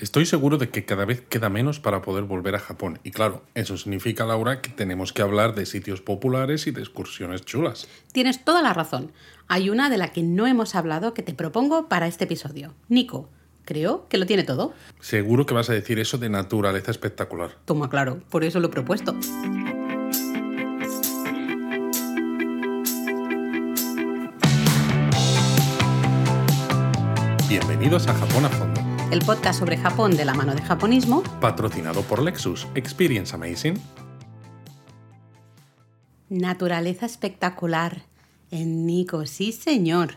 Estoy seguro de que cada vez queda menos para poder volver a Japón. Y claro, eso significa, Laura, que tenemos que hablar de sitios populares y de excursiones chulas. Tienes toda la razón. Hay una de la que no hemos hablado que te propongo para este episodio. Nico, creo que lo tiene todo. Seguro que vas a decir eso de naturaleza espectacular. Toma claro, por eso lo he propuesto. Bienvenidos a Japón a Fondo, El podcast sobre Japón de la mano de japonismo. patrocinado por Lexus. Experience Amazing. Naturaleza espectacular en Nico, sí señor.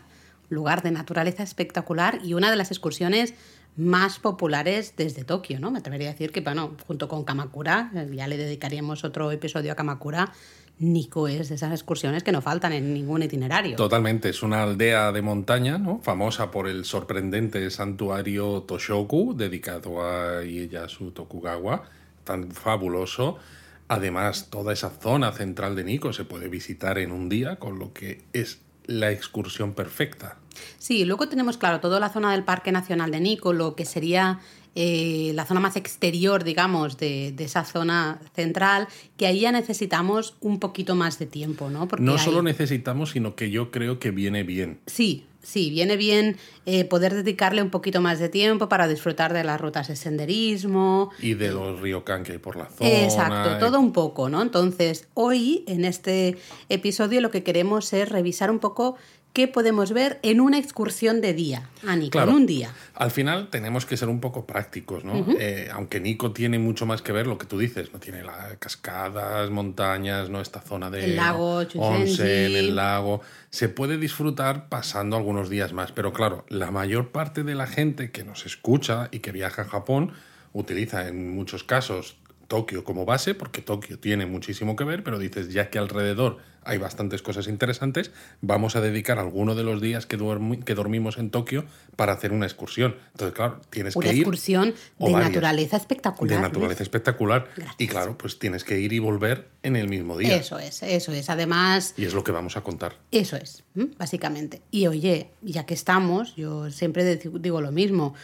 Lugar de naturaleza espectacular y una de las excursiones más populares desde Tokio, ¿no? Me atrevería a decir que, bueno, junto con Kamakura, ya le dedicaríamos otro episodio a Kamakura, Nico es de esas excursiones que no faltan en ningún itinerario. Totalmente, es una aldea de montaña, ¿no? Famosa por el sorprendente santuario Toshoku, dedicado a Ieyasu Tokugawa, tan fabuloso. Además, toda esa zona central de Nikko se puede visitar en un día, con lo que es la excursión perfecta. Sí, luego tenemos, claro, toda la zona del Parque Nacional de Nico, lo que sería eh, la zona más exterior, digamos, de, de esa zona central, que ahí ya necesitamos un poquito más de tiempo, ¿no? Porque No solo necesitamos, sino que yo creo que viene bien. Sí, sí, viene bien eh, poder dedicarle un poquito más de tiempo para disfrutar de las rutas de senderismo, Y de los ryokan que hay por la zona. Exacto, todo un poco, ¿no? Entonces, hoy en este episodio lo que queremos es revisar un poco qué podemos ver en una excursión de día, Ani, Claro. en un día. Al final tenemos que ser un poco prácticos, ¿no? Eh, aunque Nico tiene mucho más que ver lo que tú dices, no tiene las cascadas, montañas, no esta zona de El lago onsen, el lago. Se puede disfrutar pasando algunos días más, pero claro, la mayor parte de la gente que nos escucha y que viaja a Japón utiliza en muchos casos Tokio como base, porque Tokio tiene muchísimo que ver, pero dices, ya que alrededor hay bastantes cosas interesantes, vamos a dedicar alguno de los días que, duermi- que dormimos en Tokio para hacer una excursión. Entonces, claro, tienes Una que ir... excursión o de varias. naturaleza espectacular. De naturaleza espectacular. Gracias. Y claro, pues tienes que ir y volver en el mismo día. Eso es, eso es. Además, Y es lo que vamos a contar. Eso es, básicamente. Y oye, ya que estamos, yo siempre digo lo mismo.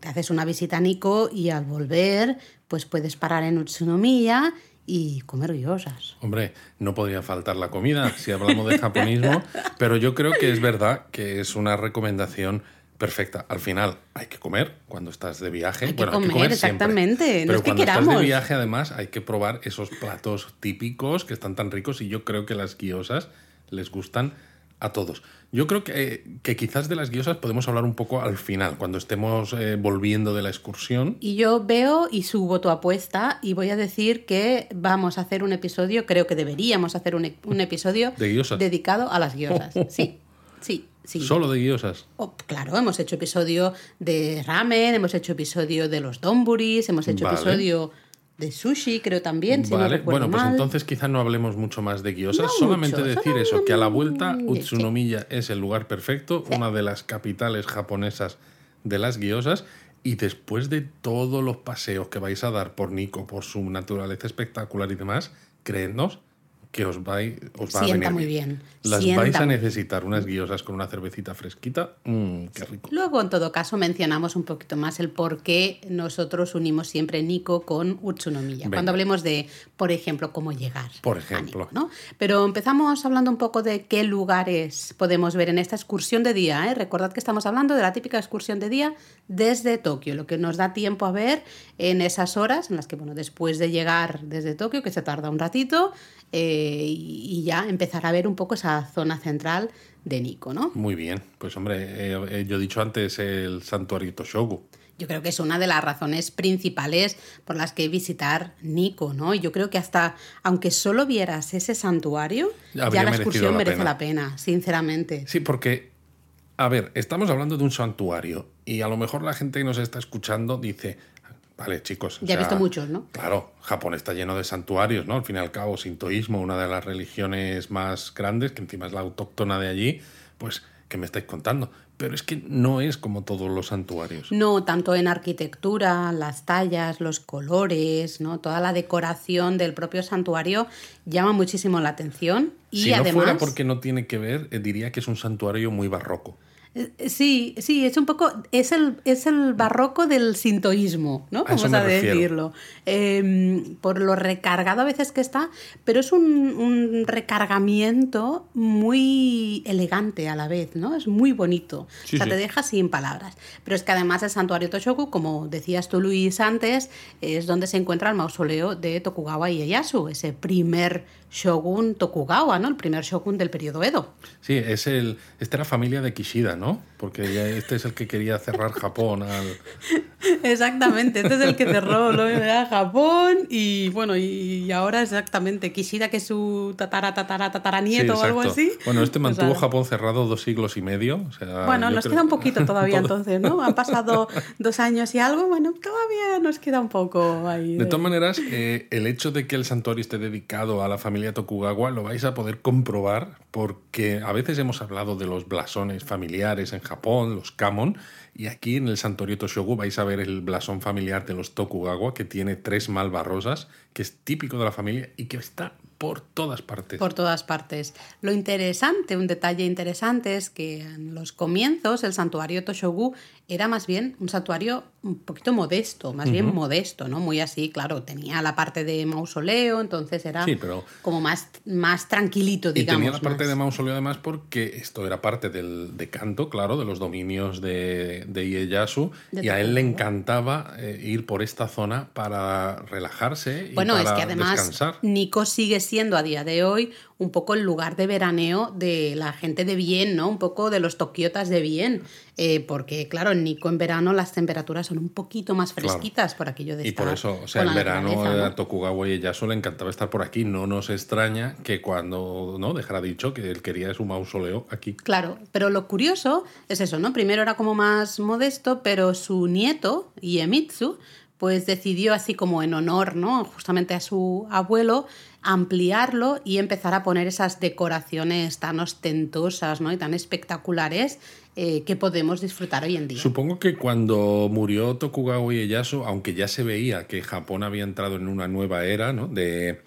Te haces una visita a Nico y al volver, pues puedes parar en Utsunomiya y comer gyozas. Hombre, no podría faltar la comida si hablamos de japonismo, pero yo creo que es verdad que es una recomendación perfecta. Al final hay que comer cuando estás de viaje. Hay que bueno, hay que comer, comer siempre. exactamente, no Pero es que cuando estás queramos. de viaje, además, hay que probar esos platos típicos que están tan ricos y yo creo que las guiosas les gustan a todos. Yo creo que, que quizás de las guiosas podemos hablar un poco al final, cuando estemos eh, volviendo de la excursión. Y yo veo y subo tu apuesta y voy a decir que vamos a hacer un episodio, creo que deberíamos hacer un, e- un episodio De dedicado a las gyozas. Sí, sí, sí. Solo de guiosas. Oh, claro, hemos hecho episodio de ramen, hemos hecho episodio de los donburis, hemos hecho Vale. episodio de sushi, creo también, si no Vale, recuerdo bueno, pues mal. entonces quizás no hablemos mucho más de guiosas, No solamente mucho, decir eso, que a la vuelta sí. Utsunomiya es el lugar perfecto, una de las capitales japonesas de las guiosas, y después de todos los paseos que vais a dar por Nico, por su naturaleza espectacular y demás, creednos que os, vais, os va a Sienta venir muy bien, Las sienta vais a necesitar, unas guiosas con una cervecita fresquita, mmm, qué rico. Luego, en todo caso, mencionamos un poquito más el por qué nosotros unimos siempre Nico con Utsunomiya. Cuando hablemos de, por ejemplo, cómo llegar. Por a ejemplo. ¿no? Pero empezamos hablando un poco de qué lugares podemos ver en esta excursión de día. ¿eh? Recordad que estamos hablando de la típica excursión de día desde Tokio, lo que nos da tiempo a ver en esas horas en las que, bueno, después de llegar desde Tokio, que se tarda un ratito, eh, y y ya empezar a ver un poco esa zona central de Nico, ¿no? Muy bien, pues hombre, eh, eh, yo he dicho antes el santuario Toshogu. Yo creo que es una de las razones principales por las que visitar Nico, ¿no? Y yo creo que hasta, aunque solo vieras ese santuario, Habría ya la excursión la merece pena. la pena, sinceramente. Sí, porque, a ver, estamos hablando de un santuario y a lo mejor la gente que nos está escuchando dice, vale, chicos. Ya he visto muchos, ¿no? Claro, Japón está lleno de santuarios, ¿no? Al fin y al cabo, sintoísmo, una de las religiones más grandes, que encima es la autóctona de allí, pues, ¿qué me estáis contando? Pero es que no es como todos los santuarios. No, tanto en arquitectura, las tallas, los colores, ¿no? Toda la decoración del propio santuario llama muchísimo la atención. Y si no además. fuera porque no tiene que ver, eh, diría que es un santuario muy barroco. Eh, Sí, sí, es un poco, es el, es el barroco del sintoísmo, ¿no? A Vamos a, refiero. decirlo. Eh, por lo recargado a veces que está, pero es un, un recargamiento muy elegante a la vez, ¿no? Es muy bonito. Sí, o sea, sí. te deja sin palabras. Pero es que además el santuario Toshoku, como decías tú, Luis, antes, es donde se encuentra el mausoleo de Tokugawa Ieyasu, ese primer shogun Tokugawa, ¿no? El primer shogun del periodo Edo. Sí, es el. Esta era familia de Kishida, ¿no? Porque este es el que quería cerrar Japón al. Exactamente, este es el que cerró lo Japón y bueno, y ahora exactamente Kishida, que es su tatara, tatara, tatara nieto Sí, o algo así. Bueno, este mantuvo Japón cerrado dos siglos y medio. o sea, Bueno, nos creo- queda un poquito todavía entonces, ¿no? Han pasado dos años y algo, bueno, todavía nos queda un poco ahí. De todas maneras, eh, el hecho de que el santuario esté dedicado a la familia Tokugawa lo vais a poder comprobar porque a veces hemos hablado de los blasones familiares en Japón, los kamon, y aquí en el santuario Toshogu vais a ver el blasón familiar de los Tokugawa que tiene tres malvarrosas, que es típico de la familia y que está por todas partes. Por todas partes. Lo interesante, un detalle interesante es que en los comienzos el santuario Toshogu era más bien un santuario un poquito modesto, más bien modesto, ¿no? Muy así, claro, tenía la parte de mausoleo, entonces era Sí, pero- como más, más tranquilito, Y digamos. tenía la parte más. de mausoleo además porque esto era parte del de canto, claro, de los dominios de, de Ieyasu. De y a él le encantaba eh, ir por esta zona para relajarse y Bueno, para es que además descansar. Nico sigue siendo a día de hoy un poco el lugar de veraneo de la gente de bien, ¿no? Un poco de los tokiotas de bien. Eh, porque, claro, en Nico en verano las temperaturas son un poquito más Claro. fresquitas por aquello de Y por eso, o sea, en verano naturaleza, a ¿no? Tokugawa y Ieyasu le encantaba estar por aquí. No nos extraña que cuando, ¿no? Dejara dicho que él quería su mausoleo aquí. Claro, pero lo curioso es eso, ¿no? Primero era como más modesto, pero su nieto, Iemitsu, pues decidió así como en honor, ¿no? Justamente a su abuelo, ampliarlo y empezar a poner esas decoraciones tan ostentosas, ¿no? Y tan espectaculares eh, que podemos disfrutar hoy en día. Supongo que cuando murió Tokugawa Ieyasu, aunque ya se veía que Japón había entrado en una nueva era ¿no? de,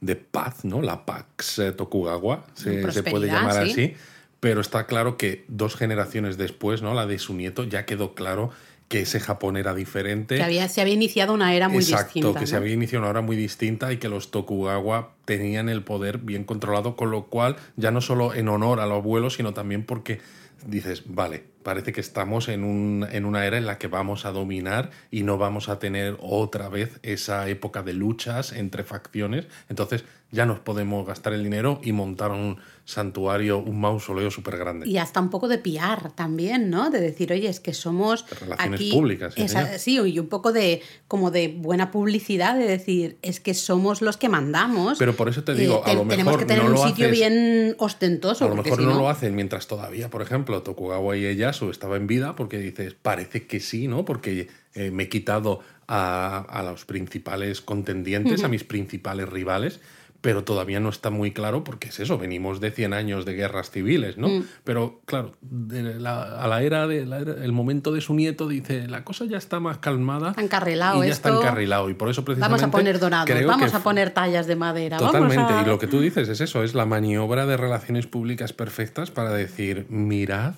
de paz, ¿no? la Pax eh, Tokugawa, se, se puede llamar sí. así, pero está claro que dos generaciones después, ¿no? la de su nieto, ya quedó claro que ese Japón era diferente. Que había, se había iniciado una era muy Exacto, distinta. que se había iniciado una hora muy distinta y que los Tokugawa tenían el poder bien controlado, con lo cual ya no solo en honor al abuelo, sino también porque dices, vale, parece que estamos en, un, en una era en la que vamos a dominar y no vamos a tener otra vez esa época de luchas entre facciones, entonces ya nos podemos gastar el dinero y montar un santuario, un mausoleo súper grande. Y hasta un poco de piar también, ¿no? De decir, oye, es que somos De relaciones aquí... públicas, sí, Esa- señor. sí, y un poco de como de buena publicidad, de decir, es que somos los que mandamos. Pero por eso te digo, a te- lo tenemos mejor que tener no un sitio haces- bien ostentoso. A lo mejor si no, lo hacen mientras todavía, por ejemplo, Tokugawa Ieyasu estaba en vida, porque dices, parece que sí, ¿no? Porque eh, me he quitado a, a los principales contendientes, a mis principales rivales, pero todavía no está muy claro porque es eso, venimos de 100 años de guerras civiles, ¿no? Mm. Pero claro, de la- a la era, de la era- el momento de su nieto dice, la cosa ya está más calmada. Está encarrilado y ya está esto. encarrilado y por eso precisamente Vamos a poner dorados, vamos a poner tallas de madera. Totalmente, vamos a- y lo que tú dices es eso, es la maniobra de relaciones públicas perfectas para decir, mirad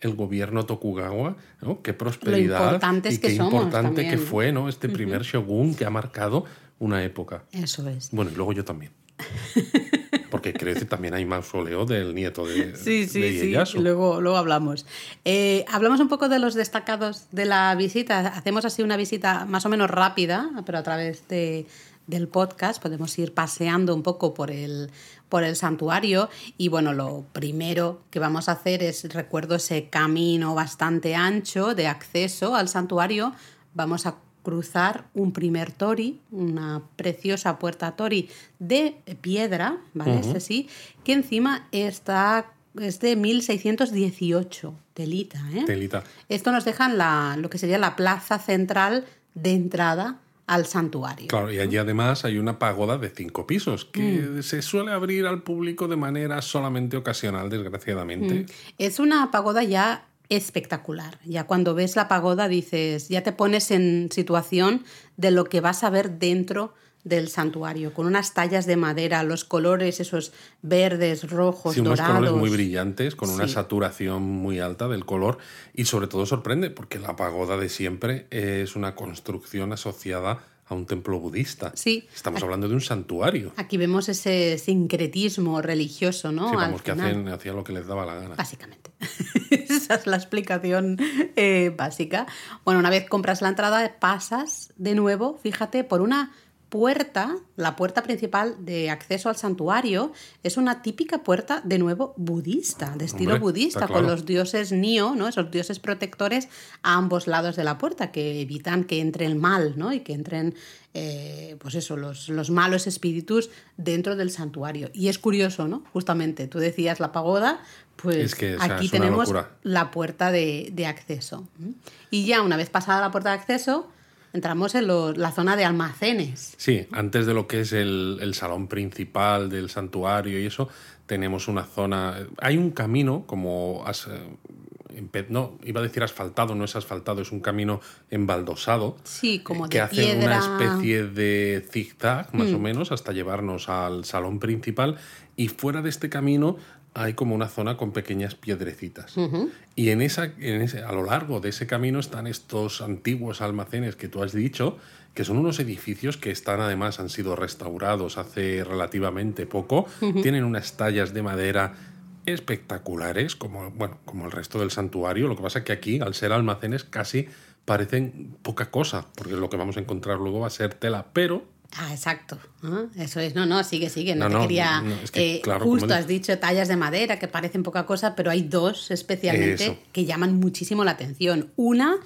el gobierno Tokugawa, ¿no? Qué prosperidad importantes y que qué somos importante que fue, ¿no? Este primer shogun que ha marcado una época. Eso es. Bueno, y luego yo también. Porque creo que también hay mausoleo del nieto de, Sí, de sí, sí. Luego, luego hablamos. Eh, hablamos un poco de los destacados de la visita. Hacemos así una visita más o menos rápida, pero a través de, del podcast podemos ir paseando un poco por el, por el santuario. Y bueno, lo primero que vamos a hacer es, recuerdo ese camino bastante ancho de acceso al santuario. Vamos a cruzar un primer tori, una preciosa puerta tori de piedra, ¿vale? Este sí, que encima está es de 1618, telita, ¿eh? Telita. Esto nos deja en la, lo que sería la plaza central de entrada al santuario. Claro, y allí además hay una pagoda de cinco pisos que Mm. se suele abrir al público de manera solamente ocasional, desgraciadamente. Es una pagoda ya espectacular. Ya cuando ves la pagoda dices, ya te pones en situación de lo que vas a ver dentro del santuario, con unas tallas de madera, los colores, esos verdes, rojos, Sí, unos dorados. colores muy brillantes, con una saturación muy alta del color y sobre todo sorprende porque la pagoda de siempre es una construcción asociada a un templo budista. Sí. Estamos hablando de un santuario. Aquí vemos ese sincretismo religioso, ¿no? Sí, Al vamos, que hacían lo que les daba la gana. Básicamente. Esa es la explicación eh, básica. Bueno, una vez compras la entrada, pasas de nuevo, fíjate, por una puerta, la puerta principal de acceso al santuario, es una típica puerta, de nuevo, budista, de estilo Hombre, budista, con los dioses Nio, ¿no? esos dioses protectores a ambos lados de la puerta, que evitan que entre el mal, ¿no? Y que entren, eh, pues eso, los, los malos espíritus dentro del santuario. Y es curioso, ¿no? Justamente, tú decías la pagoda, pues Es que, o sea, aquí tenemos locura. la puerta de, de acceso. Y ya una vez pasada la puerta de acceso, entramos en lo- la zona de almacenes. Sí, antes de lo que es el, el salón principal del santuario y eso, tenemos una zona. Hay un camino como. eh, no, iba a decir asfaltado, no es asfaltado, es un camino embaldosado. Sí, como que de hace piedra. Una especie de zigzag, más o menos, hasta llevarnos al salón principal. Y fuera de este camino hay como una zona con pequeñas piedrecitas. Y en esa, en ese, a lo largo de ese camino están estos antiguos almacenes que tú has dicho, que son unos edificios que están además han sido restaurados hace relativamente poco. Tienen unas tallas de madera espectaculares, como, bueno, como el resto del santuario. Lo que pasa es que aquí, al ser almacenes, casi parecen poca cosa, porque lo que vamos a encontrar luego va a ser tela, pero Ah, exacto. Eso es. No, no, sigue, sigue. No, No, te no, quería. es que, eh, claro, justo has dicho tallas de madera que parecen poca cosa, pero hay dos especialmente Eso. que llaman muchísimo la atención. Una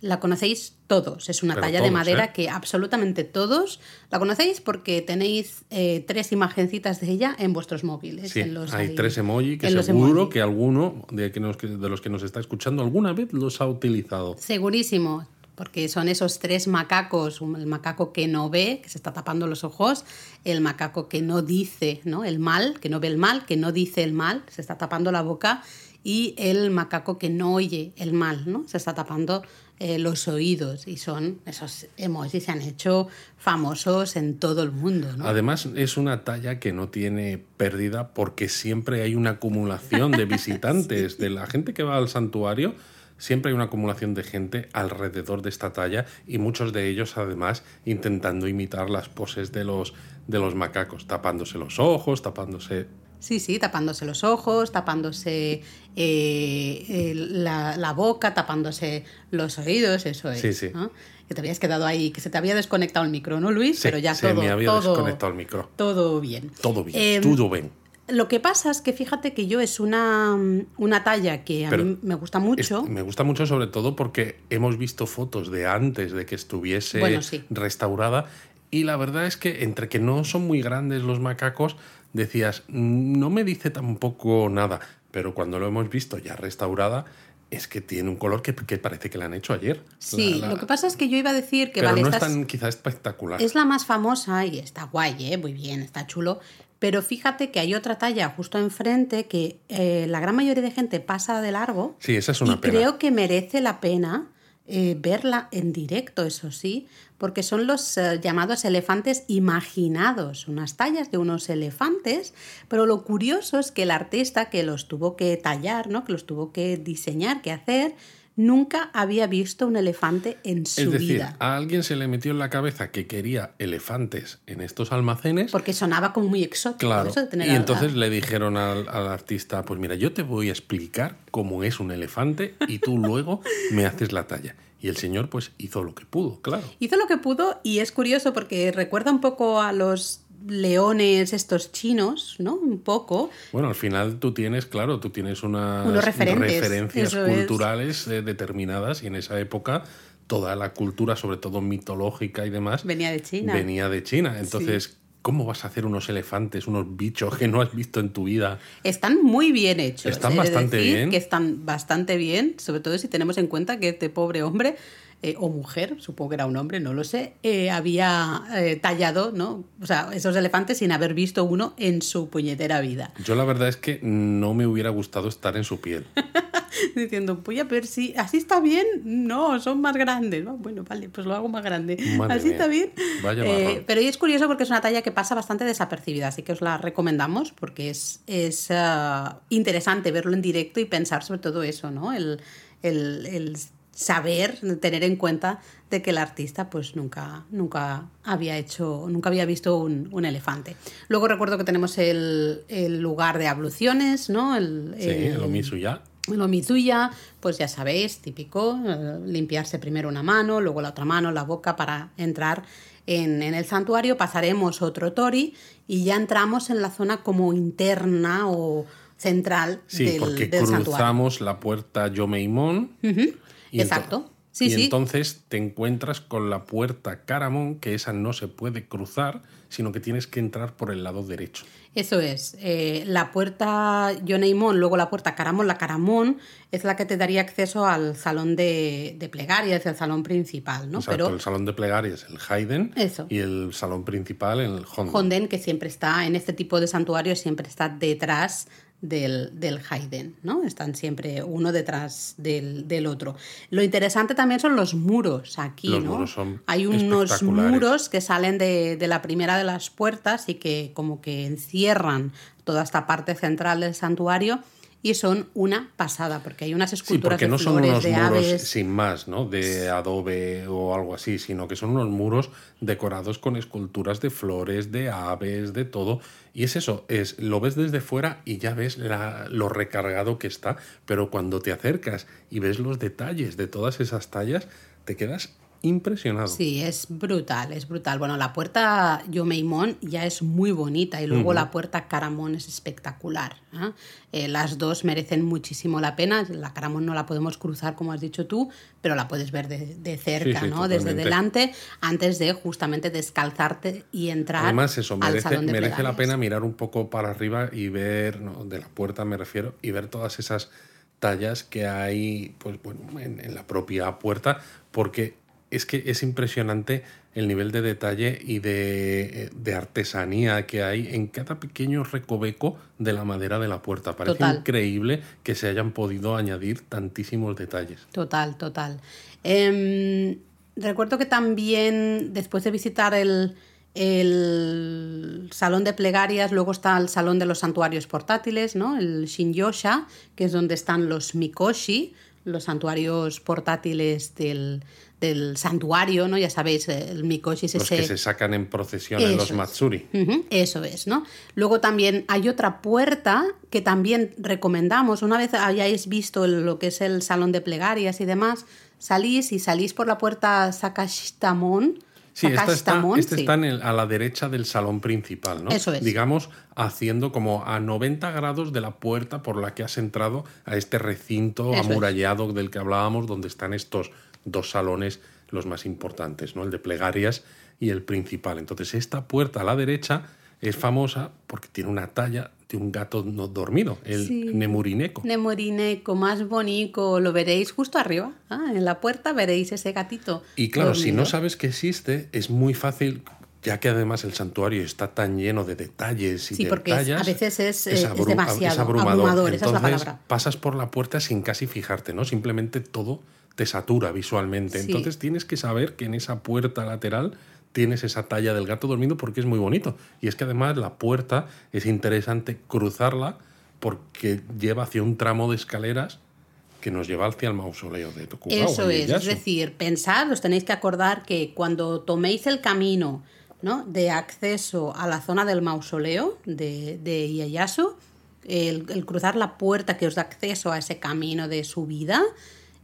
la conocéis todos. Es una Pero talla de madera ¿eh? que absolutamente todos la conocéis porque tenéis eh, tres imagencitas de ella en vuestros móviles. sí, en los hay tres emoji que seguro emoji. que alguno de, que nos- que- de los que nos está escuchando alguna vez los ha utilizado. Segurísimo, porque son esos tres macacos, el macaco que no ve, que se está tapando los ojos, el macaco que no dice ¿no? el mal, que no ve el mal, que no dice el mal, se está tapando la boca, y el macaco que no oye el mal, ¿no? se está tapando eh, los oídos. Y son esos emojis se han hecho famosos en todo el mundo. ¿no? Además, es una talla que no tiene pérdida porque siempre hay una acumulación de visitantes, de la gente que va al santuario. Siempre hay una acumulación de gente alrededor de esta talla y muchos de ellos además intentando imitar las poses de los, de los macacos, tapándose los ojos, tapándose... Sí, sí, tapándose los ojos, tapándose eh, la, la boca, tapándose los oídos, eso es. Sí, sí. ¿no? Que te habías quedado ahí, que se te había desconectado el micro, ¿no, Luis? Sí, Pero ya se todo, me había todo, desconectado el micro. todo bien. Todo bien, Eh, todo bien. Lo que pasa es que fíjate que yo es una, una talla que a Pero mí me gusta Es- mucho. me gusta mucho sobre todo porque hemos visto fotos de antes de que estuviese Bueno, sí. restaurada y la verdad es que entre que no son muy grandes los macacos, decías, "Mm, no me dice tampoco nada, pero cuando lo hemos visto ya restaurada, es que tiene un color que, que parece que la han hecho ayer. Sí, La- la- lo que pasa es que yo iba a decir que pero vale, no es- tan quizá espectacular. Es la más famosa y está guay, ¿eh? muy bien, está chulo. Pero fíjate que hay otra talla justo enfrente que eh, la gran mayoría de gente pasa de largo. Sí, esa es una y pena. creo que merece la pena eh, verla en directo, eso sí, porque son los eh, llamados elefantes imaginados, unas tallas de unos elefantes, pero lo curioso es que el artista que los tuvo que tallar, ¿no? que los tuvo que diseñar, que hacer, nunca había visto un elefante en su es decir, vida. a alguien se le metió en la cabeza que quería elefantes en estos almacenes Porque sonaba como muy exótico. Claro. eso de tener Y entonces le dijeron al, al artista, pues mira, yo te voy a explicar cómo es un elefante y tú luego me haces la talla. Y el señor pues hizo lo que pudo, claro. Hizo lo que pudo y es curioso porque recuerda un poco a los leones estos chinos, ¿no? Un poco. Bueno, al final tú tienes, claro, tú tienes unas Unos referencias es. culturales eh, determinadas y en esa época toda la cultura, sobre todo mitológica y demás, Venía de China. venía de China. Entonces, ¿cómo vas a hacer unos elefantes, unos bichos que no has visto en tu vida? Están muy bien hechos. Están de bastante decir bien. Que están bastante bien, sobre todo si tenemos en cuenta que este pobre hombre eh, o mujer, supongo que era un hombre, no lo sé, eh, había eh, tallado, ¿no? O sea, esos elefantes sin haber visto uno en su puñetera vida. Yo la verdad es que no me hubiera gustado estar en su piel. diciendo, voy a ver si así está bien. No, son más grandes. ¿no? Bueno, vale, pues lo hago más grande. Madre así mía. está bien. Vaya pero es curioso porque es una talla que pasa bastante desapercibida, así que os la recomendamos porque es, es ah, interesante verlo en directo y pensar sobre todo eso, ¿no? El, el- el saber, tener en cuenta de que el artista pues nunca, nunca había hecho, nunca había visto un, un elefante. Luego recuerdo que tenemos el, el lugar de abluciones, ¿no? El, Sí, el Omisuya. el omizuya, pues ya sabéis, típico, eh, limpiarse primero una mano, luego la otra mano, la boca para entrar en, en el santuario. Pasaremos otro tori y ya entramos en la zona como interna o central Sí, del, porque del santuario. cruzamos la puerta Yomeimon. Y Exacto. Sí, y sí. entonces te encuentras con la puerta Caramón, que esa no se puede cruzar, sino que tienes que entrar por el lado derecho. Eso es. eh, la puerta Yoneimon, luego la puerta Caramón. La Caramón es la que te daría acceso al salón de, de plegarias, el salón principal, ¿no? Exacto, Pero el salón de plegarias, el Haydn, Eso. y el salón principal, el Honden. Honden, que siempre está en este tipo de santuarios, siempre está detrás del, del Haydn, ¿no? Están siempre uno detrás del, del otro. Lo interesante también son los muros aquí, Los ¿no? muros son Hay unos muros que salen de, de la primera de las puertas y que como que encierran toda esta parte central del santuario y son una pasada, porque hay unas Sí, esculturas porque de no son flores, unos de muros aves. sin más, ¿no? De adobe o algo así, sino que son unos muros decorados con esculturas de flores, de aves, de todo. Y es eso, es lo ves desde fuera y ya ves la- lo recargado que está, pero cuando te acercas y ves los detalles de todas esas tallas, te quedas impresionado. Sí, es brutal, es brutal. Bueno, la puerta Yomeimon ya es muy bonita y luego la puerta Caramón es espectacular. Eh, las dos merecen muchísimo la pena. La Caramón no la podemos cruzar, como has dicho tú, pero la puedes ver de, de cerca, Sí, sí, ¿no? Desde delante, antes de justamente descalzarte y entrar Además, eso, al merece, salón de merece la pena mirar un poco para arriba y ver, ¿no? de la puerta me refiero, y ver todas esas tallas que hay pues, bueno, en, en la propia puerta, porque es que es impresionante el nivel de detalle y de, de artesanía que hay en cada pequeño recoveco de la madera de la puerta. Parece Total. increíble que se hayan podido añadir tantísimos detalles. Total, total. Em, recuerdo que también después de visitar el, el salón de plegarias, luego está el salón de los santuarios portátiles, ¿no? El Shinyosha, que es donde están los Mikoshi, los santuarios portátiles del, del santuario, ¿no? Ya sabéis, el Mikoshi es Los ese... que se sacan en procesión en los es. Matsuri. Eso es, ¿no? Luego también hay otra puerta que también recomendamos. Una vez hayáis visto lo que es el salón de plegarias y demás, salís y salís por la puerta Sakashtamon. Sí, esta está, sí. está en el- a la derecha del salón principal, ¿no? Eso es. Digamos, haciendo como a 90 grados de la puerta por la que has entrado a este recinto Eso es. amurallado del que hablábamos, donde están estos dos salones los más importantes, ¿no? El de plegarias y el principal. Entonces, esta puerta a la derecha es famosa porque tiene una talla de un gato no dormido, el Sí. Nemurineko. Nemorineco, más bonito, lo veréis justo arriba. Ah, en la puerta veréis ese gatito. Y claro, si no sabes que existe, es muy fácil, ya que además el santuario está tan lleno de detalles y Sí, de porque es- tallas, a veces es, eh, es abru- demasiado abrumador. abrumador, esa es la Entonces, palabra. pasas por la puerta sin casi fijarte, ¿no? Simplemente todo te satura visualmente. Sí. Entonces tienes que saber que en esa puerta lateral tienes esa talla del gato dormido porque es muy bonito. Y es que además la puerta es interesante cruzarla porque lleva hacia un tramo de escaleras que nos lleva hacia el mausoleo de Tokugawa. Eso es, es decir, pensad, os tenéis que acordar que cuando toméis el camino ¿no? de acceso a la zona del mausoleo de, de Ieyasu, el, el cruzar la puerta que os da acceso a ese camino de subida,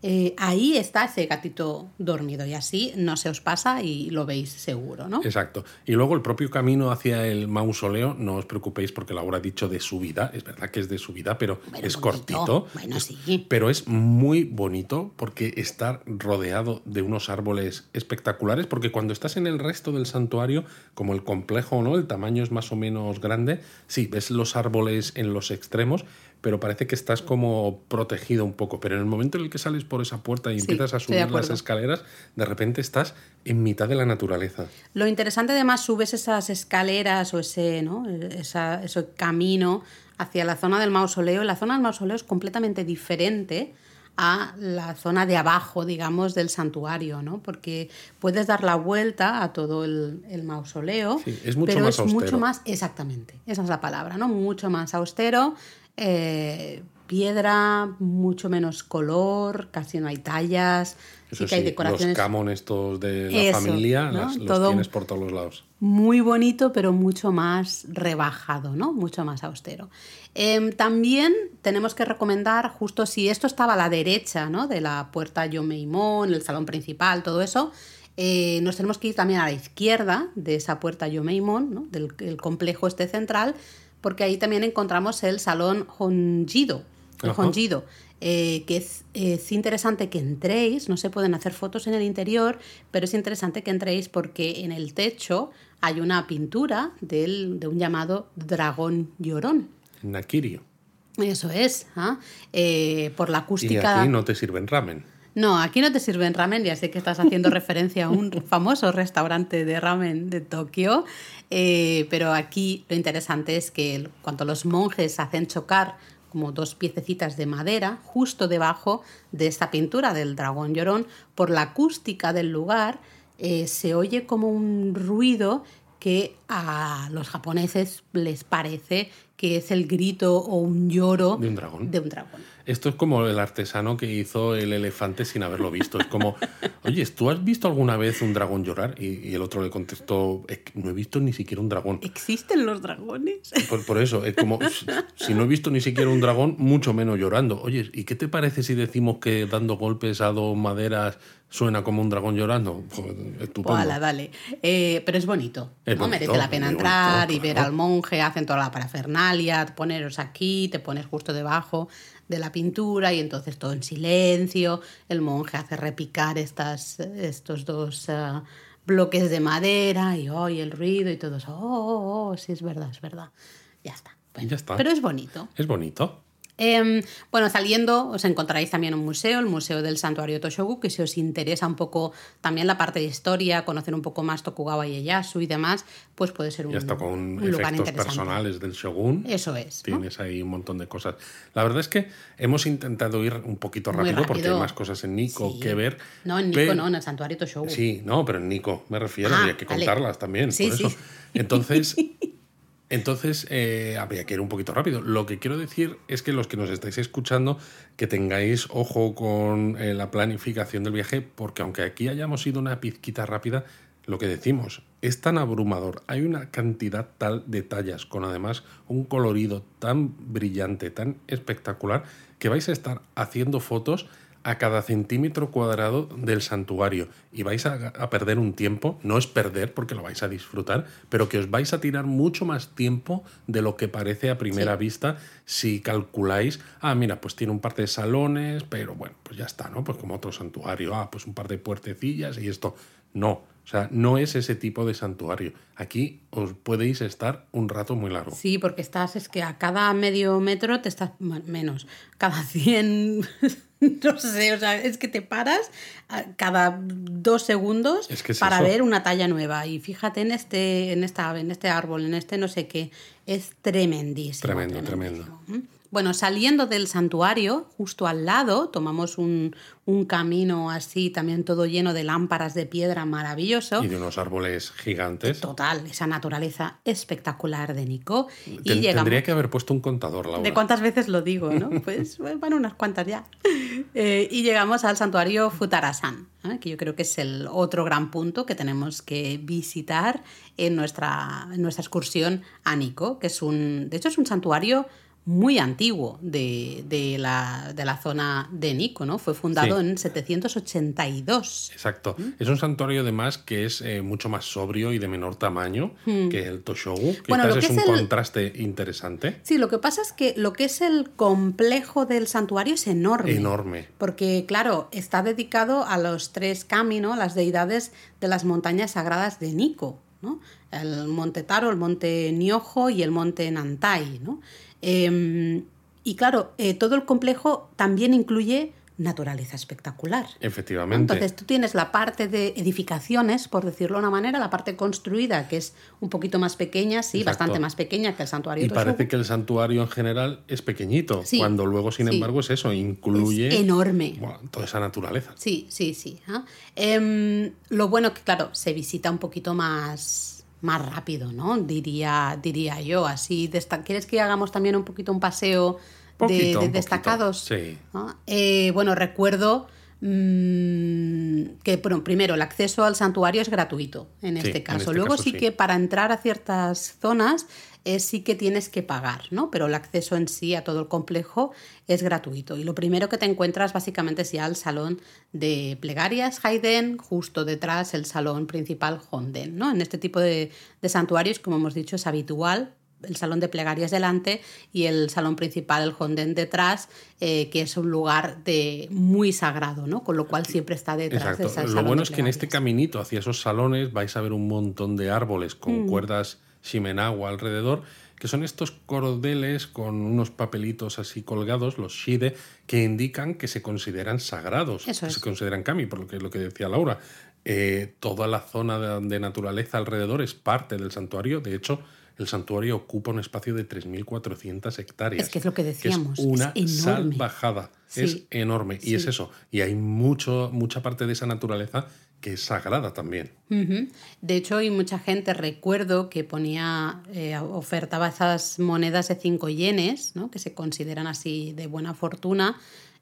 eh, ahí está ese gatito dormido y así no se os pasa y lo veis seguro, ¿no? Exacto. Y luego el propio camino hacia el mausoleo, no os preocupéis porque Laura ha dicho de subida, es verdad que es de subida, pero Bueno, es bonito. cortito. Bueno, Es- sí. Pero es muy bonito porque estar rodeado de unos árboles espectaculares, porque cuando estás en el resto del santuario, como el complejo, ¿no? El tamaño es más o menos grande, sí, ves los árboles en los extremos, pero parece que estás como protegido un poco. Pero en el momento en el que sales por esa puerta y Sí, empiezas a subir las escaleras, de repente estás en mitad de la naturaleza. Lo interesante además, subes esas escaleras o ese, ¿no? Esa- ese camino hacia la zona del mausoleo. La zona del mausoleo es completamente diferente a la zona de abajo, digamos, del santuario, ¿no? Porque puedes dar la vuelta a todo el, mausoleo, es mucho pero más es mucho más, exactamente, esa es la palabra, ¿no? Mucho más austero, eh, piedra, mucho menos color, casi no hay tallas, sí que hay decoraciones. Los camon estos de la familia los tienes por todos los lados. Muy bonito, pero mucho más rebajado, ¿no? Mucho más austero. Em, también tenemos que recomendar, justo si esto estaba a la derecha, ¿no? De la puerta Yomeimon, el salón principal, todo eso. Eh, nos tenemos que ir también a la izquierda de esa puerta Yomeimon, ¿no? del complejo este central, porque ahí también encontramos el salón Honjido, el Honjido, eh, que es, interesante que entréis, no se pueden hacer fotos en el interior, pero es interesante que entréis porque en el techo hay una pintura de un llamado dragón llorón. Nakirio. Eso es, ¿ah? eh, por la acústica. Y aquí no te sirven ramen. No, aquí no te sirven ramen, ya sé que estás haciendo referencia a un famoso restaurante de ramen de Tokio, eh, pero aquí lo interesante es que cuando los monjes hacen chocar como dos piececitas de madera justo debajo de esta pintura del dragón llorón, por la acústica del lugar eh, se oye como un ruido que a los japoneses les parece que es el grito o un lloro de un dragón. De un dragón. Esto es como el artesano que hizo el elefante sin haberlo visto. Es como, oye, ¿tú has visto alguna vez un dragón llorar? Y, el otro le contestó, no he visto ni siquiera un dragón. ¿Existen los dragones? Por, eso, es como, si no he visto ni siquiera un dragón, mucho menos llorando. Oye, ¿y qué te parece si decimos que dando golpes a dos maderas suena como un dragón llorando? Pues, estupendo. Hola, dale. Eh, pero es bonito. ¿no? Merece la pena entrar y ver al monje, hacen toda la parafernalia, poneros aquí, te pones justo debajo de la pintura y entonces todo en silencio, el monje hace repicar estas, estos dos eh, bloques de madera y oye el ruido y todo eso, oh, oh, oh, sí es verdad, es verdad, ya está. ya está. Pero es bonito. Es bonito. Em, bueno, saliendo os encontraréis también un museo, el Museo del Santuario Toshogu, que si os interesa un poco también la parte de historia, conocer un poco más Tokugawa Ieyasu y demás, pues puede ser un, ya está con efectos personales del Shogun. Eso es. Tienes ahí un montón de cosas. La verdad es que hemos intentado ir un poquito rápido, porque hay más cosas en Nico que ver. No, en Nico no, en el Santuario Toshogu. Sí, no, pero en Nico me refiero, y hay que contarlas también. por eso. Entonces. Entonces, eh, habría que ir un poquito rápido. Lo que quiero decir es que los que nos estáis escuchando, que tengáis ojo con eh, la planificación del viaje, porque aunque aquí hayamos ido una pizquita rápida, lo que decimos es tan abrumador. Hay una cantidad tal de tallas, con además un colorido tan brillante, tan espectacular, que vais a estar haciendo fotos a cada centímetro cuadrado del santuario y vais a, perder un tiempo, no es perder porque lo vais a disfrutar, pero que os vais a tirar mucho más tiempo de lo que parece a primera vista si calculáis, ah, mira, pues tiene un par de salones, pero bueno, pues ya está, ¿no? Pues como otro santuario, ah, pues un par de puertecillas y esto. No, o sea, no es ese tipo de santuario. Aquí os podéis estar un rato muy largo. Sí, porque estás, es que a cada medio metro te estás, menos, cada 100 no sé, o sea, es que te paras cada dos segundos para ver una talla nueva. Y fíjate en este, en esta en este árbol, en este no sé qué, es tremendísimo. Tremendo, tremendo. Bueno, saliendo del santuario, justo al lado, tomamos un, camino así, también todo lleno de lámparas de piedra maravilloso. Y de unos árboles gigantes. Total, esa naturaleza espectacular de Nico. y Tendría que haber puesto un contador, Laura. De cuántas veces lo digo, ¿no? Pues van unas cuantas ya. Eh, y llegamos al santuario Futarasan, ¿eh? que yo creo que es el otro gran punto que tenemos que visitar en nuestra, en nuestra excursión a Nico, que es un, de hecho es un santuario muy antiguo de, de, la, de, la, zona de Nico, ¿no? Fue fundado en 782. Exacto. ¿Mm? Es un santuario además que es eh, mucho más sobrio y de menor tamaño hmm. que el Toshogu. Bueno, es, un contraste interesante. Sí, lo que pasa es que lo que es el complejo del santuario es enorme. Enorme. Porque, claro, está dedicado a los tres caminos, las deidades de las montañas sagradas de Nico. ¿no? El monte Taro, el monte Niojo y el monte Nantai. ¿no? Em, y claro, eh, todo el complejo también incluye naturaleza espectacular. Efectivamente. Entonces tú tienes la parte de edificaciones, por decirlo de una manera, la parte construida, que es un poquito más pequeña, sí, Exacto. bastante más pequeña que el santuario Y Toshogu. parece que el santuario en general es pequeñito, Sí, cuando luego, sin sí. embargo, es eso, incluye Es enorme. bueno, toda esa naturaleza. Sí, sí, sí. ¿ah? Em, lo bueno que, claro, se visita un poquito más, más rápido, ¿no? Diría, diría yo. Así, ¿quieres que hagamos también un poquito un paseo de- Poquito, de, un poquito, destacados? sí. ¿no? Eh, bueno, recuerdo que, bueno, primero, el acceso al santuario es gratuito en Sí, este en caso. este Luego caso sí, sí. que para entrar a ciertas zonas eh, sí que tienes que pagar, ¿no? Pero el acceso en sí a todo el complejo es gratuito. Y lo primero que te encuentras básicamente es ya el salón de plegarias Haydn, justo detrás el salón principal Honden, ¿no? En este tipo de, de santuarios, como hemos dicho, es habitual el salón de plegarias delante y el salón principal, el Honden, detrás, eh, que es un lugar de muy sagrado, ¿no? Con lo cual siempre está detrás de Exacto. ese Lo salón bueno de es que en este caminito hacia esos salones vais a ver un montón de árboles Mm. con cuerdas shimenawa alrededor, que son estos cordeles con unos papelitos así colgados, los shide, que indican que se consideran sagrados, Eso que es. se consideran kami, por lo que, lo que decía Laura. Eh, toda la zona de, de naturaleza alrededor es parte del santuario. De hecho, el santuario ocupa un espacio de 3.400 hectáreas. Es que es lo que decíamos, es una es salvajada. Sí. Es enorme. Y es eso. Y hay mucho, mucha parte de esa naturaleza que es sagrada también. De hecho, hay mucha gente, recuerdo, que ponía, eh, ofertaba esas monedas de 5 yenes, ¿no? que se consideran así de buena fortuna.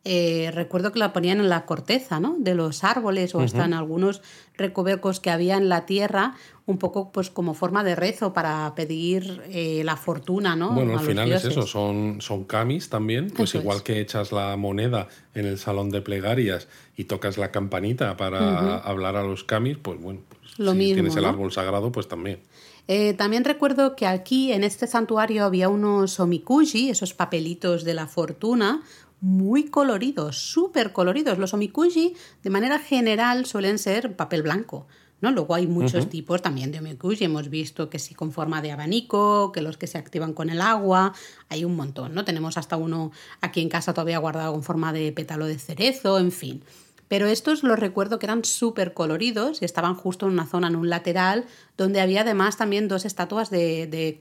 Eh, recuerdo que la ponían en la corteza ¿no? de los árboles o hasta en algunos recovecos que había en la tierra, un poco pues como forma de rezo para pedir eh, la fortuna ¿no? Bueno, a al los final es dioses. eso, son, son kamis también, pues Eso igual es. que echas la moneda en el salón de plegarias y tocas la campanita para hablar a los kamis, pues bueno, pues Lo si mismo, tienes el ¿no? árbol sagrado, pues también. Eh, también recuerdo que aquí en este santuario había unos omikuji, esos papelitos de la fortuna, muy coloridos, súper coloridos. Los omikuji, de manera general, suelen ser papel blanco. ¿no? Luego hay muchos tipos también de omikuji. Hemos visto que sí con forma de abanico, que los que se activan con el agua, hay un montón. ¿no? Tenemos hasta uno aquí en casa todavía guardado con forma de pétalo de cerezo, en fin. Pero estos los recuerdo que eran súper coloridos y estaban justo en una zona, en un lateral, donde había además también dos estatuas de, de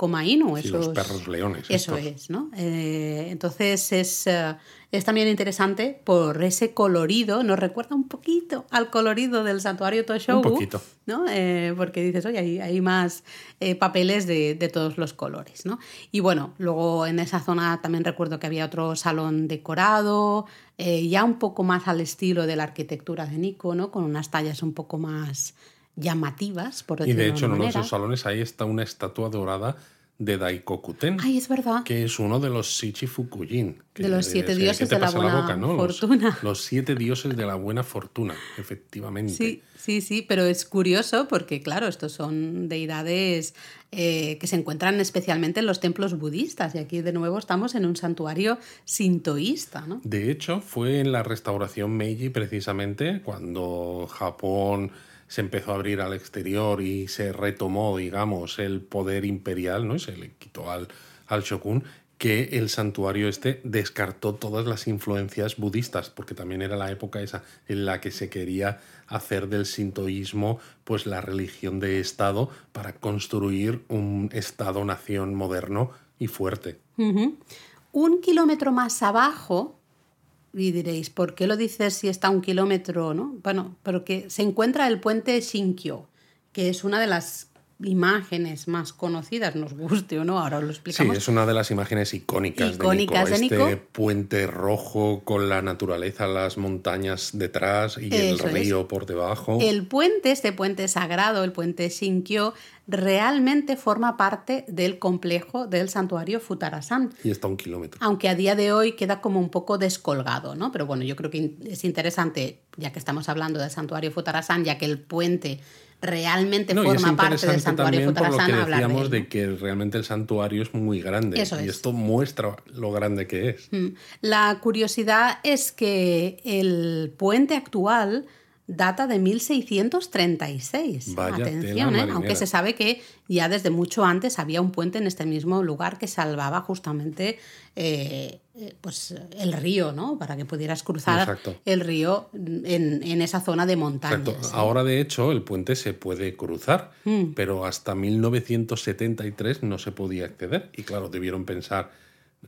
esos, los perros leones. eso estos. es, ¿no? Eh, entonces es, eh, es también interesante por ese colorido, nos recuerda un poquito al colorido del santuario Toshogu. Un poquito. ¿no? Eh, porque dices, oye, hay, hay más eh, papeles de, de todos los colores, ¿no? Y bueno, luego en esa zona también recuerdo que había otro salón decorado, eh, ya un poco más al estilo de la arquitectura de Nico, ¿no? Con unas tallas un poco más llamativas, por Y decirlo de hecho, en uno de esos salones ahí está una estatua dorada de Daikokuten, Ay, es verdad. que es uno de los Shichifukujin. De los siete ¿qué dioses de la buena fortuna. Los, siete dioses de la buena fortuna, efectivamente. Sí, sí, sí, pero es curioso porque, claro, estos son deidades eh, que se encuentran especialmente en los templos budistas y aquí de nuevo estamos en un santuario sintoísta, ¿no? De hecho, fue en la restauración Meiji precisamente cuando Japón se empezó a abrir al exterior y se retomó, digamos, el poder imperial, ¿no? Y se le quitó al, al shogun, que el santuario este descartó todas las influencias budistas, porque también era la época esa en la que se quería hacer del sintoísmo pues la religión de Estado para construir un Estado-nación moderno y fuerte. Un kilómetro más abajo, y diréis, ¿por qué lo dices si está un kilómetro? ¿no? Bueno, porque se encuentra el puente Shinkyo, que es una de las imágenes más conocidas, nos guste o no, ahora os lo Sí, explicamos. es una de las imágenes icónicas, Icónicas de de Nico. Nico. Este puente rojo con la naturaleza, las montañas detrás y el es. río por debajo. El puente, este puente sagrado, el puente Shinkyo, realmente forma parte del complejo del santuario Futarasan. Y está a un kilómetro. Aunque a día de hoy queda como un poco descolgado, ¿no? Pero bueno, yo creo que es interesante, ya que estamos hablando del santuario Futarasan, ya que el puente realmente No, forma parte del santuario también por de decíamos de, que realmente el santuario es muy grande. Eso y es. esto muestra lo grande que es. Mm. La curiosidad es que el puente actual data de 1636. Vaya Atención, ¿eh? aunque se sabe que ya desde mucho antes había un puente en este mismo lugar que salvaba justamente eh, eh, pues, el río, ¿no? Para que pudieras cruzar Exacto. el río en, en esa zona de montañas. Exacto. Ahora, de hecho, el puente se puede cruzar, Mm. pero hasta 1973 no se podía acceder. Y claro, debieron pensar,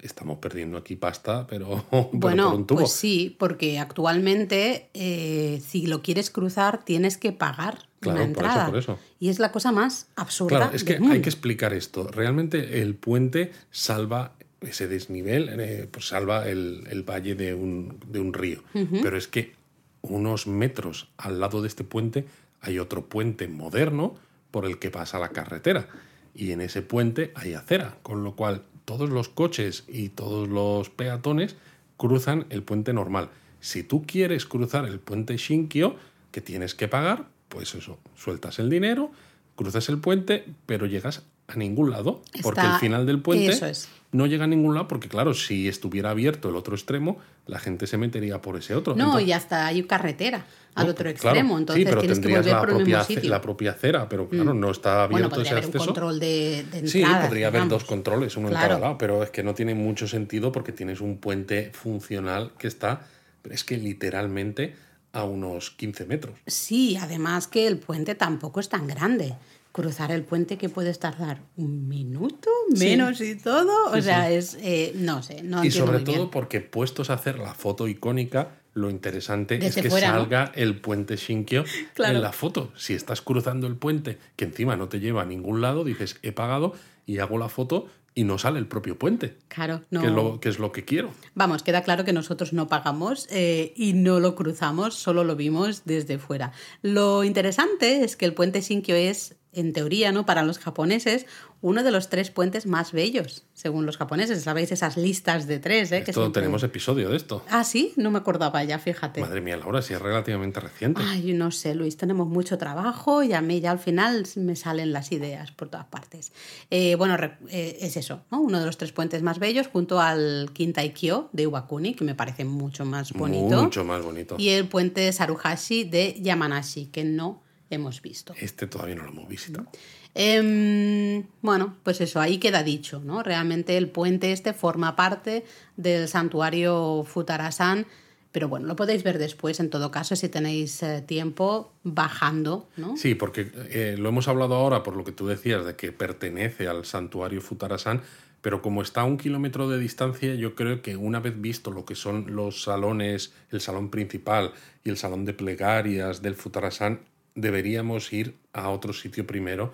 estamos perdiendo aquí pasta, pero, Bueno, por un tubo. pues sí, porque actualmente eh, si lo quieres cruzar tienes que pagar Claro, una por eso, entrada. por eso. Y es la cosa más absurda. Claro, es que del mundo. hay que explicar esto. Realmente el puente salva ese desnivel, eh, pues salva el, el valle de un, de un río. Pero es que unos metros al lado de este puente hay otro puente moderno por el que pasa la carretera. Y en ese puente hay acera, con lo cual todos los coches y todos los peatones cruzan el puente normal. Si tú quieres cruzar el puente Shinkyo, que tienes que pagar, pues eso, sueltas el dinero, cruzas el puente, pero llegas a ningún lado, porque el final del puente eso es. no llega a ningún lado, porque claro, si estuviera abierto el otro extremo, la gente se metería por ese otro. No, Entonces- y hasta hay carretera al no, otro claro, extremo, entonces sí, pero tienes que volver la por el propia, mismo sitio. la propia acera, pero claro, no está bueno, abierto podría ese haber un control de, de Sí, podría haber dos controles, uno en Claro. cada lado, pero es que no tiene mucho sentido porque tienes un puente funcional que está, es que literalmente a unos 15 metros. Sí, además que el puente tampoco es tan grande. Cruzar el puente que puedes tardar un minuto Sí. menos y todo. o Sí, sea, sí. es. eh, no sé, no y sobre muy todo bien. porque puestos a hacer la foto icónica, lo interesante Desde es que fuera, ¿no? salga el puente Shinkyo Claro. en la foto. Si estás cruzando el puente, que encima no te lleva a ningún lado, dices, he pagado y hago la foto y no sale el propio puente, Claro, no. que, es lo, que es lo que quiero. Vamos, queda claro que nosotros no pagamos eh, y no lo cruzamos, solo lo vimos desde fuera. Lo interesante es que el puente Shinkyo es, en teoría, ¿no? para los japoneses, uno de los tres puentes más bellos, según los japoneses. ¿Sabéis esas listas de tres? ¿eh? que Esto siempre- tenemos episodio de esto. Ah, sí, no me acordaba ya, fíjate. Madre mía, Laura, si es relativamente reciente. Ay, no sé, Luis, tenemos mucho trabajo y a mí ya al final me salen las ideas por todas partes. Eh, bueno, eh, es eso, ¿no? Uno de los tres puentes más bellos junto al Kintai-kyo de Iwakuni, que me parece mucho más bonito. Mucho más bonito. Y el puente Saruhashi de Yamanashi, que no hemos visto. Este todavía no lo hemos visitado. Em, bueno, pues eso, ahí queda dicho, ¿no? Realmente el puente este forma parte del santuario Futarasan, pero bueno, lo podéis ver después, en todo caso, si tenéis eh, tiempo, bajando, ¿no? Sí, porque eh, lo hemos hablado ahora por lo que tú decías de que pertenece al santuario Futarasan, pero como está a un kilómetro de distancia, yo creo que una vez visto lo que son los salones, el salón principal y el salón de plegarias del Futarasan, deberíamos ir a otro sitio primero,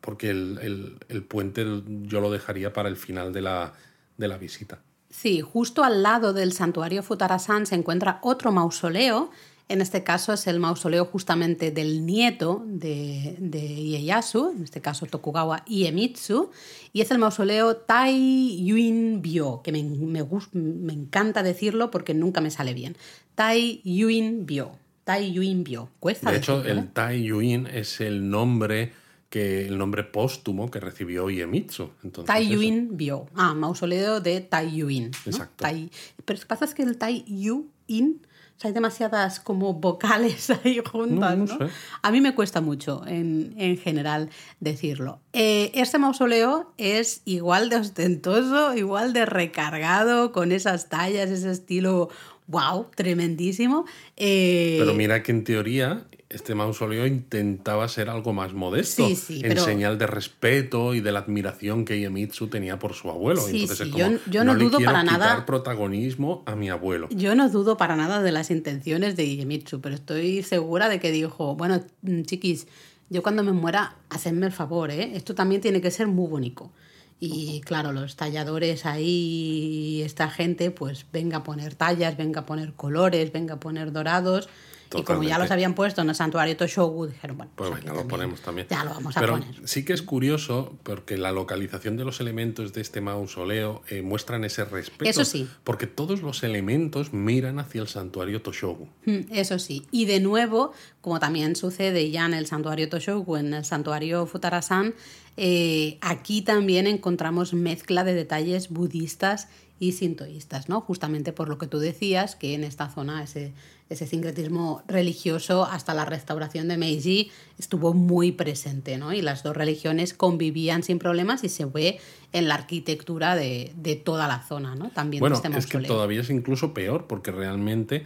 porque el, el- puente yo lo dejaría para el final de la, de la visita. Sí, justo al lado del santuario Futarasan se encuentra otro mausoleo. En este caso es el mausoleo justamente del nieto de, de Ieyasu, en este caso Tokugawa Iemitsu, y es el mausoleo Tai Yuin Byo, que me, me, me encanta decirlo porque nunca me sale bien. Tai Yuin Byo. Tai Yuin Byo. Cuesta De hecho, decirlo, ¿eh? el Tai Yuin es el nombre que el nombre póstumo que recibió Iemitsu. Entonces, Tai. Yuin Byo. Ah, mausoleo de Tai Yuin. ¿no? Exacto. Tai- Pero lo que pasa es que el Tai Yuin, o sea, hay demasiadas como vocales ahí juntas, No, ¿no? no sé. A mí me cuesta mucho en, en general decirlo. Eh, este mausoleo es igual de ostentoso, igual de recargado, con esas tallas, ese estilo, wow, tremendísimo. Eh, Pero mira que en teoría este mausoleo intentaba ser algo más modesto, Sí, sí, en pero- señal de respeto y de la admiración que Iemitsu tenía por su abuelo. Sí, Entonces es como, yo- yo no dudo quiero para quitar nada- protagonismo a mi abuelo. Yo no dudo para nada de las intenciones de Iemitsu, pero estoy segura de que dijo, bueno, mm, chiquis, yo cuando me muera, hacedme el favor, ¿eh? Esto también tiene que ser muy bonito. Y claro, los talladores ahí, esta gente, pues venga a poner tallas, venga a poner colores, venga a poner dorados. Y como ya los habían puesto en el santuario Toshogu, dijeron, bueno, Pues aquí venga, lo también ponemos también. Ya lo vamos a Pero poner. sí que es curioso porque la localización de los elementos de este mausoleo eh, muestran ese respeto. Eso sí. Porque todos los elementos miran hacia el santuario Toshogu. Mm, Eso sí. Y de nuevo, como también sucede ya en el santuario Toshogu, en el santuario Futarasan, eh, aquí también encontramos mezcla de detalles budistas y sintoístas, ¿no? Justamente por lo que tú decías, que en esta zona ese, ese sincretismo religioso hasta la restauración de Meiji estuvo muy presente, ¿no? Y las dos religiones convivían sin problemas y se ve en la arquitectura de, de toda la zona, ¿no? También bueno, este es que todavía es incluso peor, porque realmente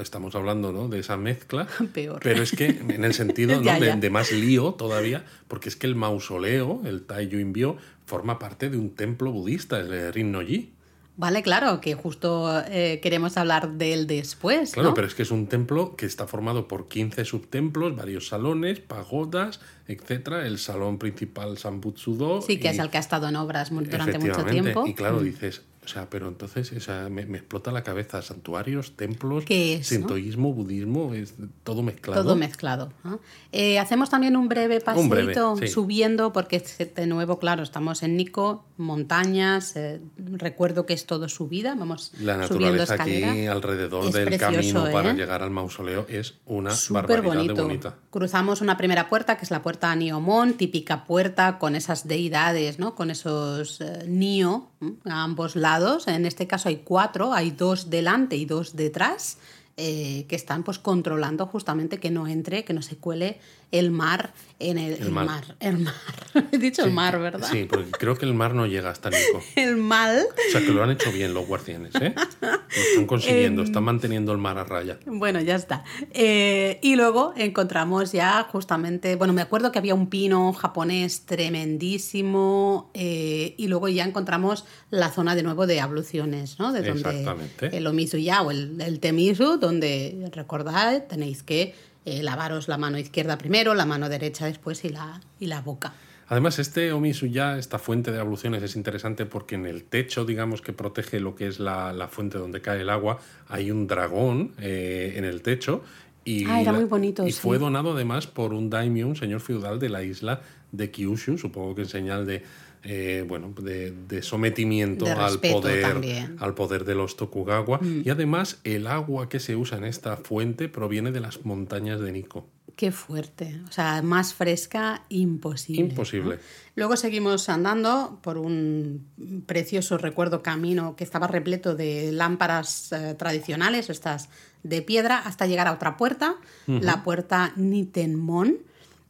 estamos hablando ¿no? de esa mezcla, Peor. pero es que en el sentido ¿no? Ya, de, ya. de más lío todavía, porque es que el mausoleo, el Taiyuinbyo, forma parte de un templo budista, el Rinnoji. Vale, claro, que justo eh, queremos hablar de él después, Claro, pero es que es un templo que está formado por 15 subtemplos, varios salones, pagodas, etcétera. El salón principal Sambutsudo. Sí, que y- es el que ha estado en obras durante mucho tiempo. Y claro, Mm. dices, o sea, pero entonces o sea, me, me explota la cabeza. Santuarios, templos, ¿Qué es, no? sintoísmo, budismo, es todo mezclado. Todo mezclado. Eh, hacemos también un breve paseito sí. subiendo, porque de nuevo, claro, estamos en Nico, montañas, eh, recuerdo que es todo subida, vamos La subiendo naturaleza escalera. aquí alrededor Es del precioso, camino para ¿eh? llegar al mausoleo es una Súper barbaridad de bonita. Cruzamos una primera puerta, que es la puerta Niomon, típica puerta con esas deidades, ¿no? Con esos eh, Nio a ambos lados. En este caso hay cuatro, hay dos delante y dos detrás, eh, que están pues controlando justamente que no entre, que no se cuele el mar en el, El el mal. mar. El mar. He dicho el mar, ¿verdad? Sí, porque creo que el mar no llega hasta Nico. El mal. O sea, que lo han hecho bien los guardianes, ¿eh? Lo están consiguiendo, están manteniendo el mar a raya. Bueno, ya está. Eh, y luego encontramos ya justamente, bueno, me acuerdo que había un pino japonés tremendísimo eh, y luego ya encontramos la zona de nuevo de abluciones, ¿no? De donde Exactamente. el omizuya o el, el temisu, donde recordad, tenéis que eh, lavaros la mano izquierda primero, la mano derecha después y la, y la boca. Además, este Omisuya, esta fuente de abluciones, es interesante porque en el techo, digamos, que protege lo que es la, la fuente donde cae el agua, hay un dragón eh, en el techo. Y Ah, era la- muy bonito, Y sí. fue donado además por un daimyo, un señor feudal de la isla de Kyushu, supongo que en señal de, eh, bueno, de, de sometimiento De al poder, también. al poder de los Tokugawa. Mm. Y además, el agua que se usa en esta fuente proviene de las montañas de Nikko. Qué fuerte. O sea, más fresca, imposible. Imposible. ¿no? Luego seguimos andando por un precioso recuerdo camino que estaba repleto de lámparas eh, tradicionales, estas de piedra, hasta llegar a otra puerta, la puerta Nitenmon,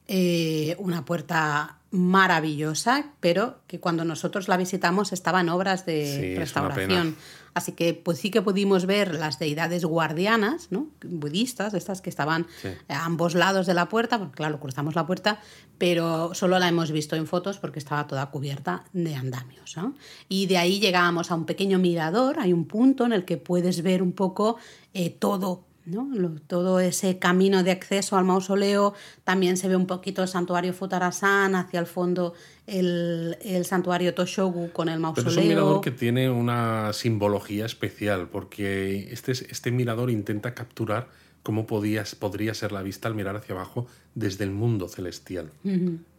eh, una puerta maravillosa, pero que cuando nosotros la visitamos estaba en obras de Sí, restauración. Así que pues sí que pudimos ver las deidades guardianas, ¿no? budistas, estas que estaban Sí. a ambos lados de la puerta, porque claro, cruzamos la puerta, pero solo la hemos visto en fotos porque estaba toda cubierta de andamios. ¿no? Y de ahí llegábamos a un pequeño mirador, hay un punto en el que puedes ver un poco eh, todo. ¿No? Lo- todo ese camino de acceso al mausoleo, también se ve un poquito el santuario Futarasan, hacia el fondo el, el santuario Toshogu con el Pero mausoleo. es un mirador que tiene una simbología especial, porque este, este mirador intenta capturar cómo podías, podría ser la vista al mirar hacia abajo desde el mundo celestial.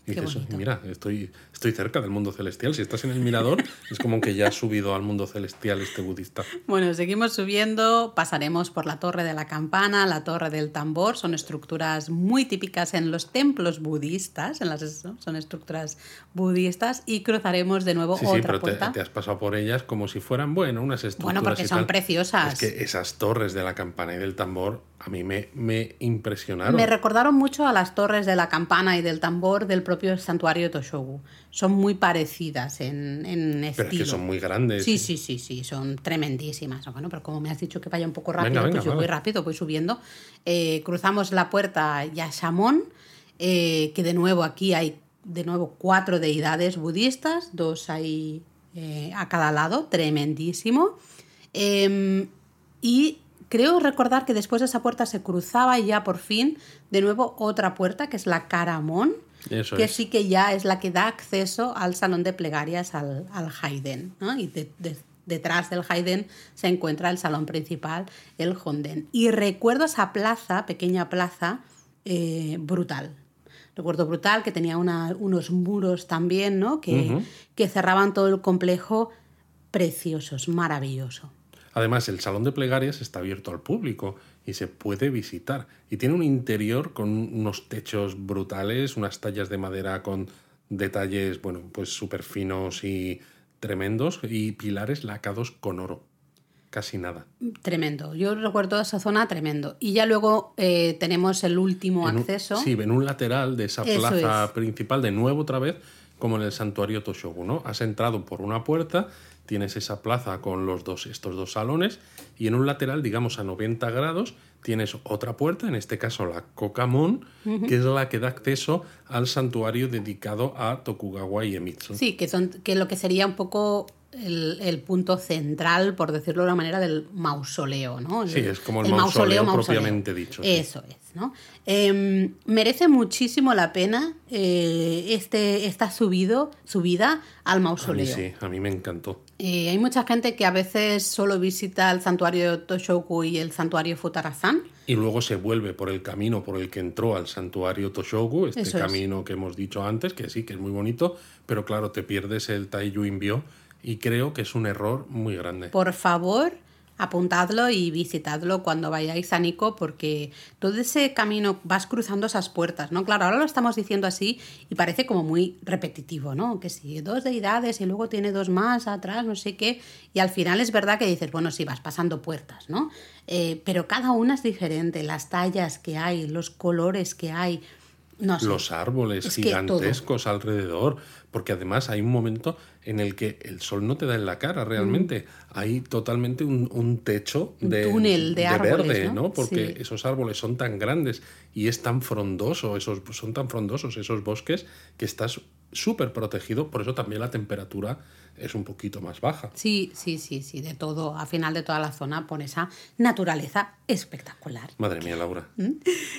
Y qué dices, bonito. mira, estoy, estoy cerca del mundo celestial. Si estás en el mirador, es como que ya has subido al mundo celestial este budista. Bueno, seguimos subiendo, pasaremos por la torre de la campana, la torre del tambor, son estructuras muy típicas en los templos budistas, en las, ¿no? son estructuras budistas, y cruzaremos de nuevo Sí, sí, otra pero te, puerta. te has pasado por ellas como si fueran, bueno, unas estructuras. Bueno, porque son preciosas. Es que esas torres de la campana y del tambor a mí me, me impresionaron. Me recordaron mucho a las torres de la campana y del tambor del propio santuario Toshogu. Son muy parecidas en, en estilo. pero es que son muy grandes. Sí, sí, sí, sí, son tremendísimas. Bueno, pero como me has dicho que vaya un poco rápido, Venga, venga, pues yo voy rápido, voy subiendo. Eh, cruzamos la puerta Yashamon, eh, que de nuevo aquí hay de nuevo cuatro deidades budistas, dos ahí eh, a cada lado, tremendísimo. Em, y creo recordar que después de esa puerta se cruzaba ya por fin de nuevo otra puerta, que es la Karamon, Eso que es. sí que ya es la que da acceso al salón de plegarias, al, al Haiden. ¿no? Y de- de- detrás del Haiden se encuentra el salón principal, el Honden. Y recuerdo esa plaza, pequeña plaza, eh, brutal. Recuerdo brutal que tenía una- unos muros también, ¿no? Que, que cerraban todo el complejo preciosos, maravilloso. Además, el salón de plegarias está abierto al público y se puede visitar. Y tiene un interior con unos techos brutales, unas tallas de madera con detalles, bueno, pues súper finos y tremendos y pilares lacados con oro. Casi nada. Tremendo. Yo recuerdo esa zona tremendo. Y ya luego eh, tenemos el último En un- acceso. sí, en un lateral de esa Eso plaza es. principal, de nuevo otra vez, como en el santuario Toshogu, ¿no? Has entrado por una puerta, tienes esa plaza con los dos, estos dos salones, y en un lateral, digamos a 90 grados, tienes otra puerta, en este caso la Kokamon, que es la que da acceso al santuario dedicado a Tokugawa Iemitsu. Sí, que son que lo que sería un poco el, el punto central, por decirlo de una manera, del mausoleo, ¿no? El- Sí, es como el mausoleo propiamente dicho, sí. Eso es, ¿no? Eh, merece muchísimo la pena eh, este, esta subido, subida al A mí mausoleo. sí, a mí me encantó. Eh, hay mucha gente que a veces solo visita el santuario Toshoku y el santuario Futarasan. Y luego se vuelve por el camino por el que entró al santuario Toshogu, este Eso es. camino que hemos dicho antes, que sí, que es muy bonito, pero claro, te pierdes el Taiyu Inbyo y creo que es un error muy grande. Por favor, apuntadlo y visitadlo cuando vayáis a Nico, porque todo ese camino vas cruzando esas puertas, ¿no? Claro, ahora lo estamos diciendo así y parece como muy repetitivo, ¿no? Que si dos deidades y luego tiene dos más atrás, no sé qué, y al final es verdad que dices, bueno, sí, vas pasando puertas, ¿no? Eh, pero cada una es diferente, las tallas que hay, los colores que hay, no sé. Los árboles Es gigantescos alrededor, porque además hay un momento en el que el sol no te da en la cara realmente. Hay totalmente un, un techo Mm. Un de, túnel de árboles, verde, ¿no? ¿no? Porque Sí. esos árboles son tan grandes y es tan frondoso, esos, son tan frondosos esos bosques que estás súper protegido, por eso también la temperatura es un poquito más baja. Sí, sí, sí, sí, de todo, al final de toda la zona, por esa naturaleza espectacular. Madre mía, Laura.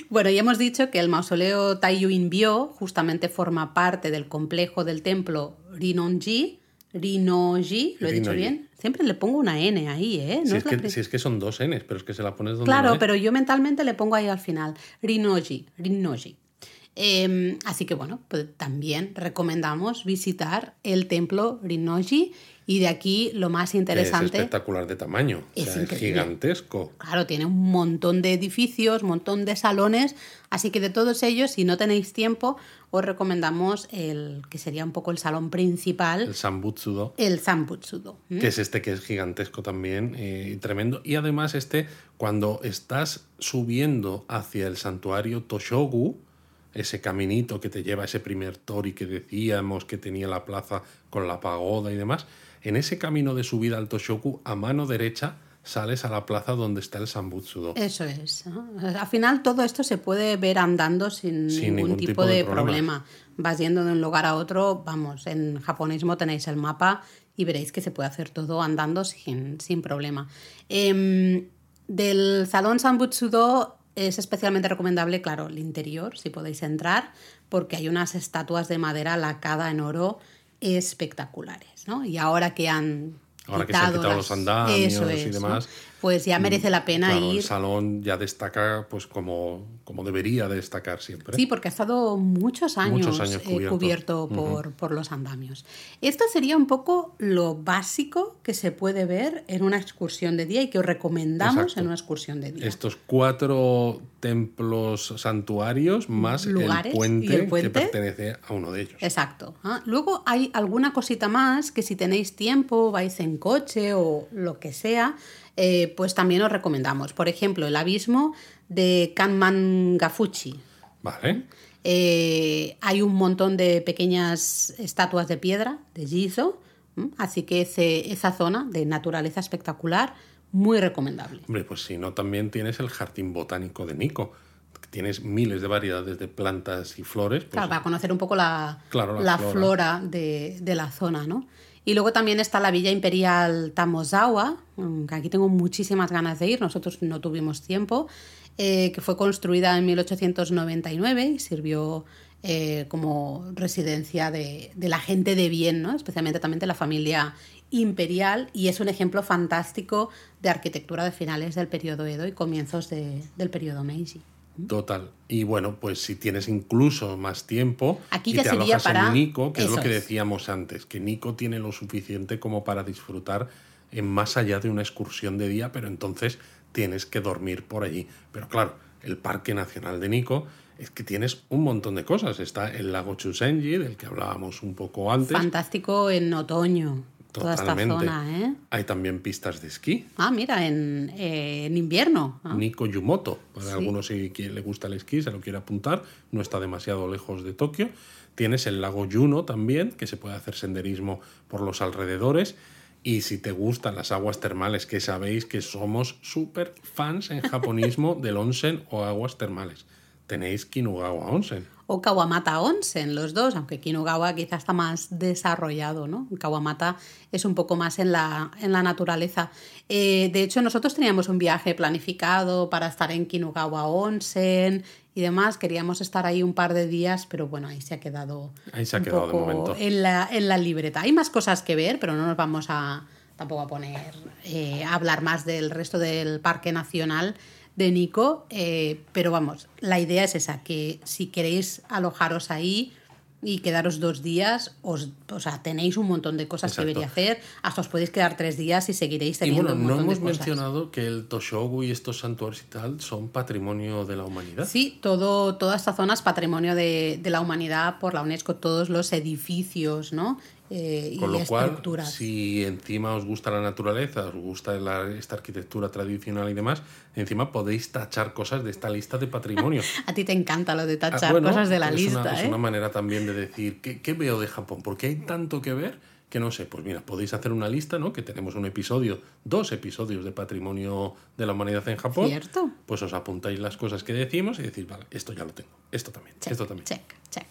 Bueno, ya hemos dicho que el mausoleo Taiyu Inbyo justamente forma parte del complejo del templo Rinonji. Rinoji, ¿lo he dicho bien? Siempre le pongo una N ahí, ¿eh? No Si es que, si es que son dos Ns, pero es que se la pones donde Claro, no es. pero yo mentalmente le pongo ahí al final. Rinoji, Rinoji. Eh, así que bueno, pues también recomendamos visitar el templo Rinoji y de aquí lo más Que es interesante. espectacular de tamaño. o Es sea, es gigantesco. Claro, tiene un montón de edificios, un montón de salones, así que de todos ellos, si no tenéis tiempo, os recomendamos el que sería un poco el salón principal, El Sambutsudo. el Zambutsudo. ¿m? que es este que es gigantesco también eh, y tremendo. Y además este, cuando estás subiendo hacia el santuario Toshogu, ese caminito que te lleva a ese primer tori que decíamos que tenía la plaza con la pagoda y demás, en ese camino de subida al Toshogu, a mano derecha, sales a la plaza donde está el Sambutsudo. Eso es. ¿no? Al final todo esto se puede ver andando sin, Sin ningún, ningún tipo, tipo de de problema. problema. Vas yendo de un lugar a otro, vamos, en japonismo tenéis el mapa y veréis que se puede hacer todo andando sin, sin problema. Em, del salón Sambutsudo es especialmente recomendable, claro, el interior, si podéis entrar, porque hay unas estatuas de madera lacada en oro espectaculares, ¿no? Y ahora que han Ahora que se han quitado los andamios y demás, Pues ya merece la pena Claro, el ir. salón ya destaca pues como, como debería de destacar siempre. Sí, porque ha estado muchos años, Muchos años eh, cubierto. por, por los andamios. Esto sería un poco lo básico que se puede ver en una excursión de día y que os recomendamos Exacto. en una excursión de día. Estos cuatro templos santuarios más Lugares el puente, y el puente. que pertenece a uno de ellos. Exacto. ¿ah? Luego hay alguna cosita más que si tenéis tiempo, vais en coche o lo que sea, eh, pues también os recomendamos. Por ejemplo, el abismo de Kanmangafuchi. Vale. Eh, hay un montón de pequeñas estatuas de piedra, de Gizo, ¿m? así que ese- esa zona de naturaleza espectacular, muy recomendable. Hombre, pues si no, también tienes el jardín botánico de Nico. Tienes miles de variedades de plantas y flores. pues, Claro, para conocer un poco la, Claro, la la flora. flora, de, de la zona, ¿no? Y luego también está la Villa Imperial Tamozawa, que aquí tengo muchísimas ganas de ir, nosotros no tuvimos tiempo, eh, que fue construida en 1899 y sirvió eh, como residencia de, de la gente de bien, ¿no? especialmente también de la familia imperial, y es un ejemplo fantástico de arquitectura de finales del periodo Edo y comienzos de- del periodo Meiji. Total. Y bueno, pues si tienes incluso más tiempo Aquí y ya te sería alojas para- en Nico, que es lo que es. decíamos antes, que Nico tiene lo suficiente como para disfrutar en más allá de una excursión de día, pero entonces tienes que dormir por allí. Pero claro, el Parque Nacional de Nico es que tienes un montón de cosas. Está el lago Chusenji, del que hablábamos un poco antes. Fantástico en otoño. Toda esta Totalmente. zona, ¿eh? Hay también pistas de esquí. Ah, mira, en, eh, en invierno. ah. Nico Yumoto, para Sí. algunos si le gusta el esquí, se lo quiere apuntar, no está demasiado lejos de Tokio. Tienes el lago Juno también, que se puede hacer senderismo por los alrededores. Y si te gustan las aguas termales, que sabéis que somos súper fans en japonismo del onsen o aguas termales. Tenéis Kinugawa Onsen. O Kawamata Onsen, los dos, aunque Kinugawa quizá está más desarrollado, ¿no? Kawamata es un poco más en la, en la naturaleza. Eh, de hecho, nosotros teníamos un viaje planificado para estar en Kinugawa Onsen y demás. Queríamos estar ahí un par de días, pero bueno, ahí se ha quedado, Ahí se ha quedado de momento. En, la, en la libreta. Hay más cosas que ver, pero no nos vamos a tampoco a poner eh, a hablar más del resto del Parque Nacional de Nico, eh, pero vamos, la idea es esa, que si queréis alojaros ahí y quedaros dos días, os, o sea, tenéis un montón de cosas Exacto. que y hacer, hasta os podéis quedar tres días y seguiréis Y teniendo bueno, un no montón hemos de cosas. mencionado que el Toshogu y estos santuarios y tal son patrimonio de la humanidad. Sí, todo, toda esta zona es patrimonio de, de la humanidad por la UNESCO, todos los edificios, ¿no? Eh, Con y lo cual, estructuras. si encima os gusta la naturaleza, os gusta la- esta arquitectura tradicional y demás, encima podéis tachar cosas de esta lista de patrimonio. A ti te encanta lo de Ah, tachar bueno, cosas de la es lista, Una, ¿eh? Es una manera también de decir, ¿qué, qué veo de Japón? Porque hay tanto que ver que no sé, pues mira, podéis hacer una lista, ¿no? Que tenemos un episodio, dos episodios de patrimonio de la humanidad en Japón. Cierto. Pues os apuntáis las cosas que decimos y decís, vale, esto ya lo tengo, esto también, Check, esto también. check, check.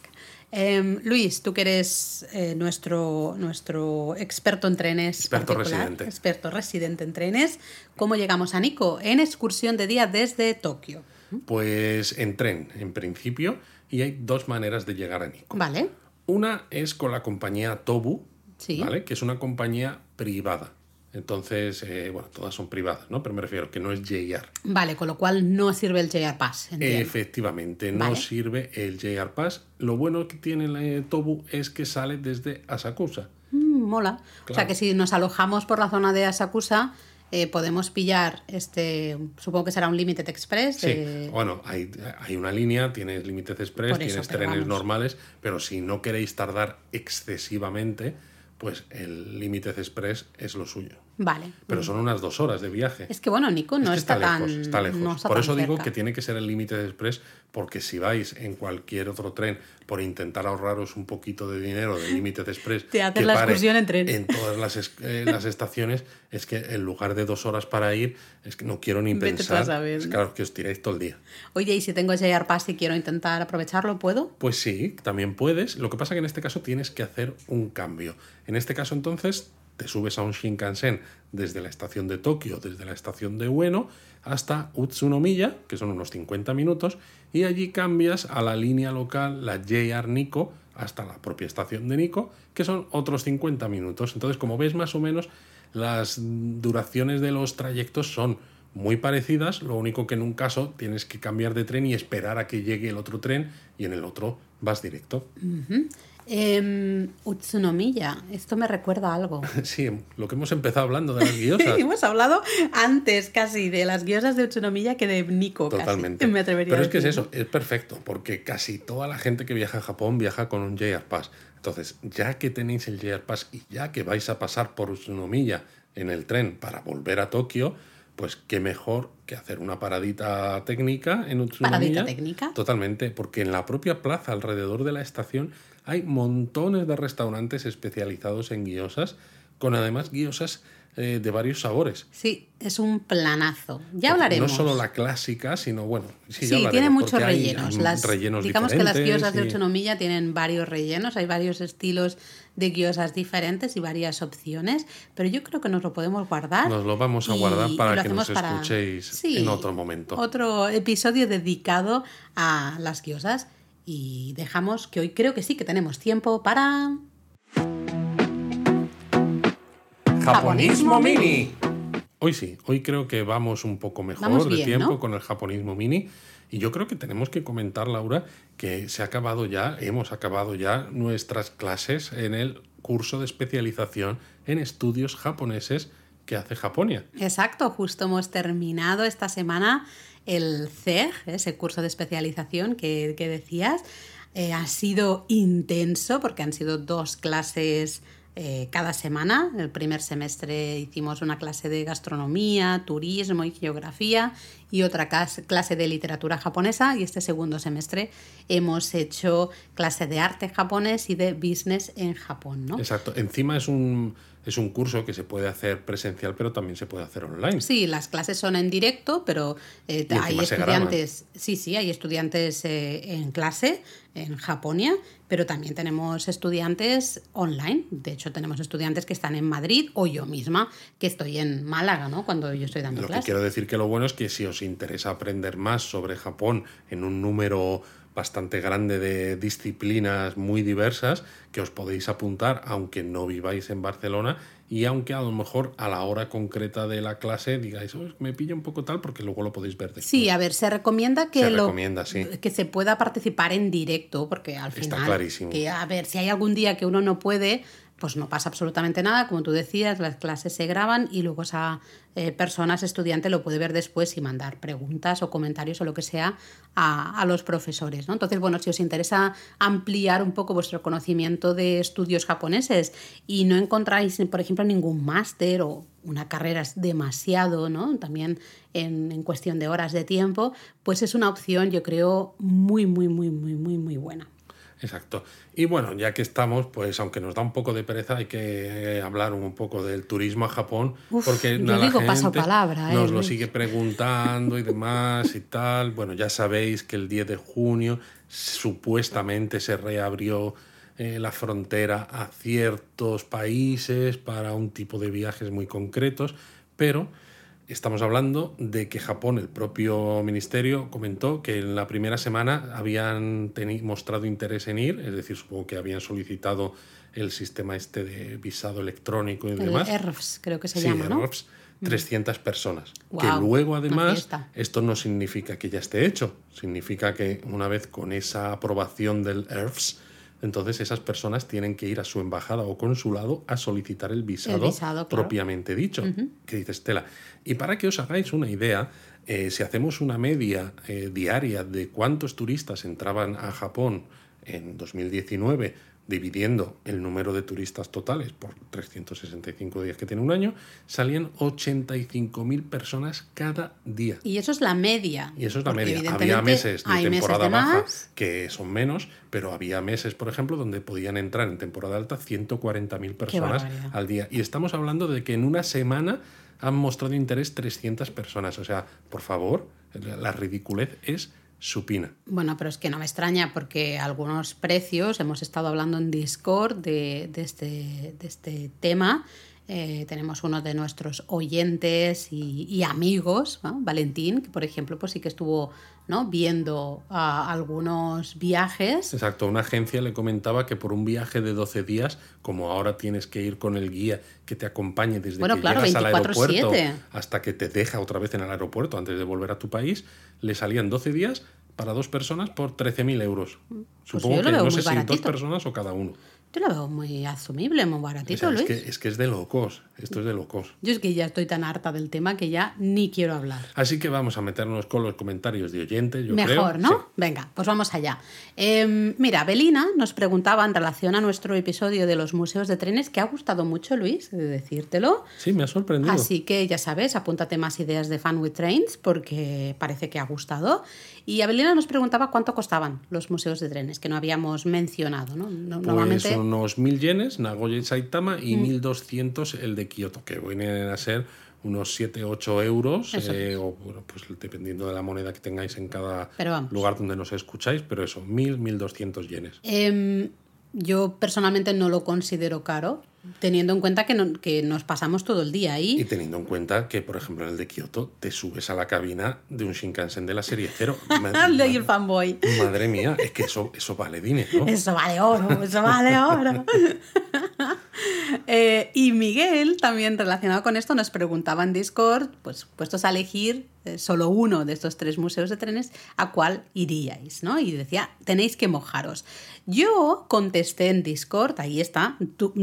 Em, Luis, tú que eres eh, nuestro, nuestro experto en trenes. Experto residente. Experto residente en trenes. ¿Cómo llegamos a Nico? En excursión de día desde Tokio. Pues en tren, en principio, y hay dos maneras de llegar a Nico. Vale. Una es con la compañía Tobu, Sí. ¿vale? Que es una compañía privada. Entonces, eh, bueno, todas son privadas, ¿no? Pero me refiero que no es JR. Vale, con lo cual no sirve el JR Pass. entiendo. Efectivamente, no Vale. sirve el JR Pass. Lo bueno que tiene la eh, Tobu es que sale desde Asakusa. Mm, mola. O sea que si nos alojamos por la zona de Asakusa, eh, podemos pillar este, supongo que será un Limited Express. Sí, bueno, hay, hay una línea, tienes Limited Express, eso, tienes trenes vamos. normales, pero si no queréis tardar excesivamente, pues el Limited Express es lo suyo. Vale. Pero son unas dos horas de viaje. Es que bueno, Nico no Es que está, tan. lejos, está lejos. no está por eso digo cerca. que tiene que ser el Limited Express, porque si vais en cualquier otro tren por intentar ahorraros un poquito de dinero del Limited Express, Te haces la excursión en tren. En todas las, es- eh, las estaciones, es que en lugar de dos horas para ir, es que no quiero ni pensar. saber, Es ¿no? claro que os tiráis todo el día. Oye, y si tengo JR Pass y quiero intentar aprovecharlo, ¿puedo? Pues sí, también puedes. Lo que pasa que en este caso tienes que hacer un cambio. En este caso, entonces, te subes a un Shinkansen desde la estación de Tokio, desde la estación de Ueno, hasta Utsunomiya, que son unos 50 minutos, y allí cambias a la línea local, la JR Nico, hasta la propia estación de Nico, que son otros 50 minutos. Entonces, como ves, más o menos las duraciones de los trayectos son muy parecidas, lo único que en un caso tienes que cambiar de tren y esperar a que llegue el otro tren y en el otro vas directo. Em, Utsunomiya, esto me recuerda a algo. Sí, lo que hemos empezado hablando de las guiosas. Hemos hablado antes casi de las guiosas de Utsunomiya que de Nico. casi. Totalmente. Me atrevería Pero a es que es eso, es perfecto, porque casi toda la gente que viaja a Japón viaja con un JR Pass. Entonces, ya que tenéis el JR Pass y ya que vais a pasar por Utsunomiya en el tren para volver a Tokio, pues qué mejor que hacer una paradita técnica en Utsunomiya. ¿Paradita técnica? Totalmente, porque en la propia plaza alrededor de la estación hay montones de restaurantes especializados en guiosas, con además guiosas eh, de varios sabores. Sí, es un planazo. Ya hablaremos. No solo la clásica, sino bueno. Sí, ya Sí, tiene muchos rellenos. hay Las, rellenos digamos que las guiosas de Utsunomiya tienen varios rellenos, hay varios estilos de guiosas diferentes y varias opciones, pero yo creo que nos lo podemos guardar. Nos lo vamos a guardar para que nos para- escuchéis Sí, en otro momento. Otro episodio dedicado a las guiosas y dejamos que hoy creo que sí que tenemos tiempo para... Japonismo Mini. Hoy sí, hoy creo que vamos un poco mejor Vamos de tiempo ¿no? con el japonismo mini. Y yo creo que tenemos que comentar, Laura, que se ha acabado ya, hemos acabado ya nuestras clases en el curso de especialización en estudios japoneses que hace Japonia. Exacto, justo hemos terminado esta semana el CEG, ese curso de especialización que, decías. Eh, ha sido intenso porque han sido dos clases eh, cada semana. El primer semestre hicimos una clase de gastronomía, turismo y geografía y otra clase de literatura japonesa y este segundo semestre hemos hecho clase de arte japonés y de business en Japón. ¿no? Exacto. Encima es un es un curso que se puede hacer presencial, pero también se puede hacer online. Sí, las clases son en directo, pero eh, hay estudiantes, sí, sí, hay estudiantes eh, en clase en Japonia, pero también tenemos estudiantes online. De hecho, tenemos estudiantes que están en Madrid o yo misma, que estoy en Málaga, ¿no? Cuando yo estoy dando lo clases. Lo que quiero decir que lo bueno es que si os interesa aprender más sobre Japón en un número bastante grande de disciplinas muy diversas que os podéis apuntar aunque no viváis en Barcelona y aunque a lo mejor a la hora concreta de la clase digáis, me pilla un poco tal porque luego lo podéis ver después. Sí, a ver, se recomienda que, lo, que se pueda participar en directo porque al final... Está clarísimo. Que, a ver, si hay algún día que uno no puede, pues no pasa absolutamente nada, como tú decías, las clases se graban y luego esa eh, persona, estudiante, lo puede ver después y mandar preguntas o comentarios o lo que sea a, los profesores. ¿no? Entonces, bueno, si os interesa ampliar un poco vuestro conocimiento de estudios japoneses y no encontráis, por ejemplo, ningún máster o una carrera es demasiado, ¿no? También en, en cuestión de horas de tiempo, pues es una opción, yo creo, muy, muy, muy, muy, muy, muy buena. Exacto. Y bueno, ya que estamos, pues aunque nos da un poco de pereza, hay que hablar un poco del turismo a Japón, porque yo digo palabra, nos lo sigue preguntando y demás y tal. Bueno, ya sabéis que el 10 de junio supuestamente se reabrió eh, la frontera a ciertos países para un tipo de viajes muy concretos, pero Estamos hablando de que Japón, el propio ministerio, comentó que en la primera semana habían mostrado interés en ir, es decir, supongo que habían solicitado el sistema este de visado electrónico y el demás. ERFS, creo que se llama, ¿no? 300 mm. personas. que luego, además, esto no significa que ya esté hecho, significa que una vez con esa aprobación del ERFS, entonces esas personas tienen que ir a su embajada o consulado a solicitar el visado, propiamente dicho. Que dice Estela. Y para que os hagáis una idea, eh, si hacemos una media eh, diaria de cuántos turistas entraban a Japón en 2019 dividiendo el número de turistas totales por 365 días que tiene un año, salían 85.000 personas cada día. Y eso es la media. Y eso es la media. Había meses de temporada baja que son menos, pero había meses, por ejemplo, donde podían entrar en temporada alta 140.000 personas al día. Y estamos hablando de que en una semana han mostrado interés 300 personas. O sea, por favor, la ridiculez es Bueno, pero es que no me extraña porque algunos precios, hemos estado hablando en Discord de, este, de este tema, eh, tenemos uno de nuestros oyentes y, amigos, Valentín, que por ejemplo pues sí que estuvo ¿no? viendo algunos viajes. Exacto, una agencia le comentaba que por un viaje de 12 días, como ahora tienes que ir con el guía que te acompañe desde que llegas al aeropuerto hasta que te deja otra vez en el aeropuerto antes de volver a tu país, le salían 12 días para dos personas por 13.000 euros. Pues Supongo que no sé si dos personas o cada uno. Yo lo veo muy asumible, muy baratito, es Que, es que es de locos, esto es de locos. Yo es que ya estoy tan harta del tema que ya ni quiero hablar. Así que vamos a meternos con los comentarios de oyentes, yo Mejor, ¿no? Venga, pues vamos allá. Em, mira, Belina nos preguntaba en relación a nuestro episodio de los museos de trenes, que ha gustado mucho, Luis, de decírtelo. Sí, me ha sorprendido. Así que ya sabes, apúntate más ideas de Fan with Trains, porque parece que ha gustado. Y Abelina nos preguntaba cuánto costaban los museos de trenes, que no habíamos mencionado. ¿no? Pues Normalmente... unos mil yenes, Nagoya y Saitama, y 1.200 el de Kioto, que vienen a ser unos 7, 8 euros, eh, o pues dependiendo de la moneda que tengáis en cada lugar donde nos escucháis, pero eso, 1.000, 1.200 yenes. Eh, yo personalmente no lo considero caro, teniendo en cuenta que, que, nos pasamos todo el día ahí. Y teniendo en cuenta que, por ejemplo, en el de Kioto te subes a la cabina de un Shinkansen de la serie cero. de el fanboy. Madre mía, es que eso, eso vale dinero. Eso vale oro, eso vale oro. Eh, y Miguel, también relacionado con esto, nos preguntaba en Discord, pues puestos a elegir solo uno de estos tres museos de trenes, ¿a cuál iríais? ¿no? Y decía, tenéis que mojaros. Yo contesté en Discord, ahí está,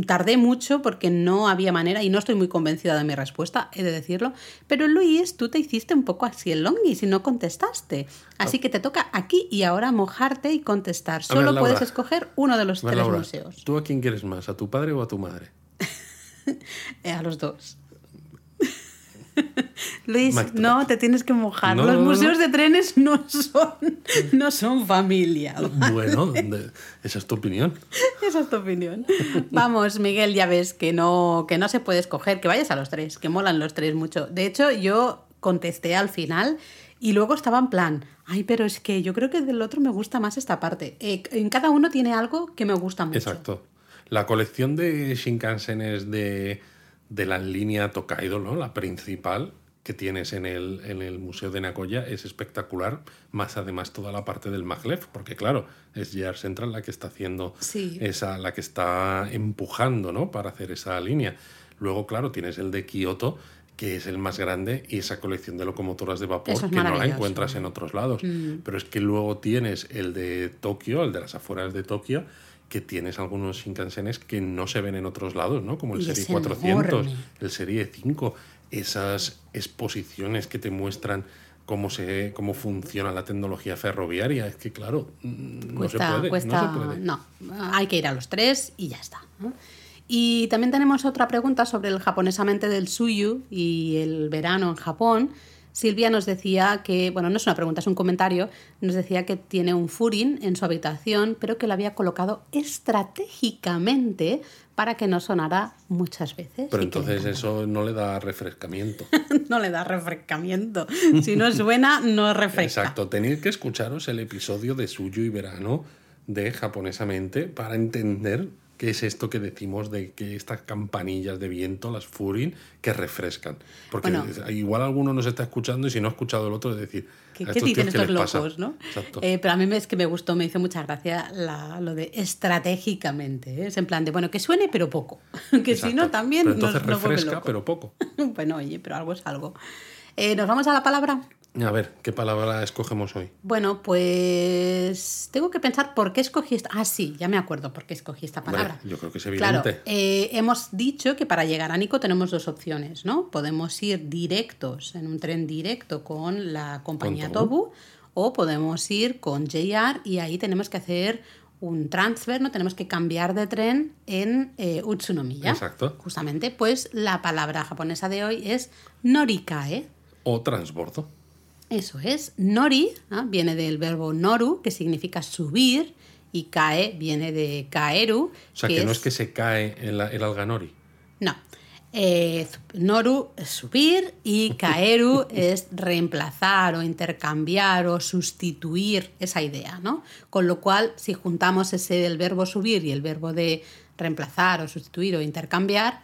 tardé mucho porque no había manera y no estoy muy convencida de mi respuesta, he de decirlo, pero Luis, tú te hiciste un poco así el longis y no contestaste. Así que te toca aquí y ahora mojarte y contestar. Solo puedes escoger uno de los tres museos. ¿Tú a quién quieres más? ¿A tu padre o a tu madre? a los dos. Luis, no, te tienes que mojar. Los museos de trenes no son, no son familia. Bueno, esa es tu opinión. Esa es tu opinión. Vamos, Miguel, ya ves que no, que no se puede escoger, que vayas a los tres, que molan los tres mucho. De hecho, yo contesté al final y luego estaba en plan, ay, pero es que yo creo que del otro me gusta más esta parte. Eh, en cada uno tiene algo que me gusta mucho. Exacto. La colección de Shinkansenes de de la línea Tokaido, ¿no? la principal que tienes en el, en el Museo de Nagoya es espectacular, más además toda la parte del maglev, porque claro, es JR Central la que está haciendo esa, la que está empujando ¿no? para hacer esa línea. Luego, claro, tienes el de Kioto, que es el más grande, y esa colección de locomotoras de vapor que no la encuentras en otros lados. Mm. Pero es que luego tienes el de Tokio, el de las afueras de Tokio, que tienes algunos Shinkansenes que no se ven en otros lados, ¿no? Como el Serie 400, el Serie 5, esas exposiciones que te muestran cómo se cómo funciona la tecnología ferroviaria. Es que claro, mm, no, se puede, no hay que ir a los tres y ya está. Y también tenemos otra pregunta sobre el japonesamente del suyu y el verano en Japón. Silvia nos decía que, bueno, no es una pregunta, es un comentario, nos decía que tiene un furin en su habitación, pero que lo había colocado estratégicamente para que no sonara muchas veces. Pero entonces eso no le da refrescamiento. no le da refrescamiento. Si no suena, no refresca. Exacto, tenéis que escucharos el episodio de Suyo y Verano de Japonesamente para entender ¿Qué es esto que decimos de que estas campanillas de viento, las Furin, que refrescan? Porque igual alguno nos está escuchando y si no ha escuchado el otro, es decir, ¿qué, ¿qué dicen estos locos? ¿no? Eh, pero a mí es que me gustó, me hizo mucha gracia lo de estratégicamente. ¿eh? Es en plan de, bueno, que suene, pero poco. que si no, también. Pero entonces refresca, pero poco. bueno, oye, pero algo es algo. Eh, ¿Nos vamos a la palabra? A ver, ¿qué palabra escogemos hoy? Bueno, pues tengo que pensar por qué escogí esta. Ah, sí, ya me acuerdo por qué escogí esta palabra. yo creo que es evidente. Claro, eh, hemos dicho que para llegar a Nico tenemos dos opciones, ¿no? Podemos ir directos, en un tren directo con la compañía Tobu, o podemos ir con JR y ahí tenemos que hacer un transfer, ¿no? Tenemos que cambiar de tren en eh, Utsunomiya. Exacto. Justamente, pues la palabra japonesa de hoy es norikae. O transbordo. Eso es. Nori viene del verbo noru, que significa subir, y kae viene de kaeru. O sea, que, no es... que se cae el, el alga nori. No. Eh, noru es subir y kaeru es reemplazar o intercambiar o sustituir esa idea, ¿no? Con lo cual, si juntamos ese del verbo subir y el verbo de reemplazar o sustituir o intercambiar,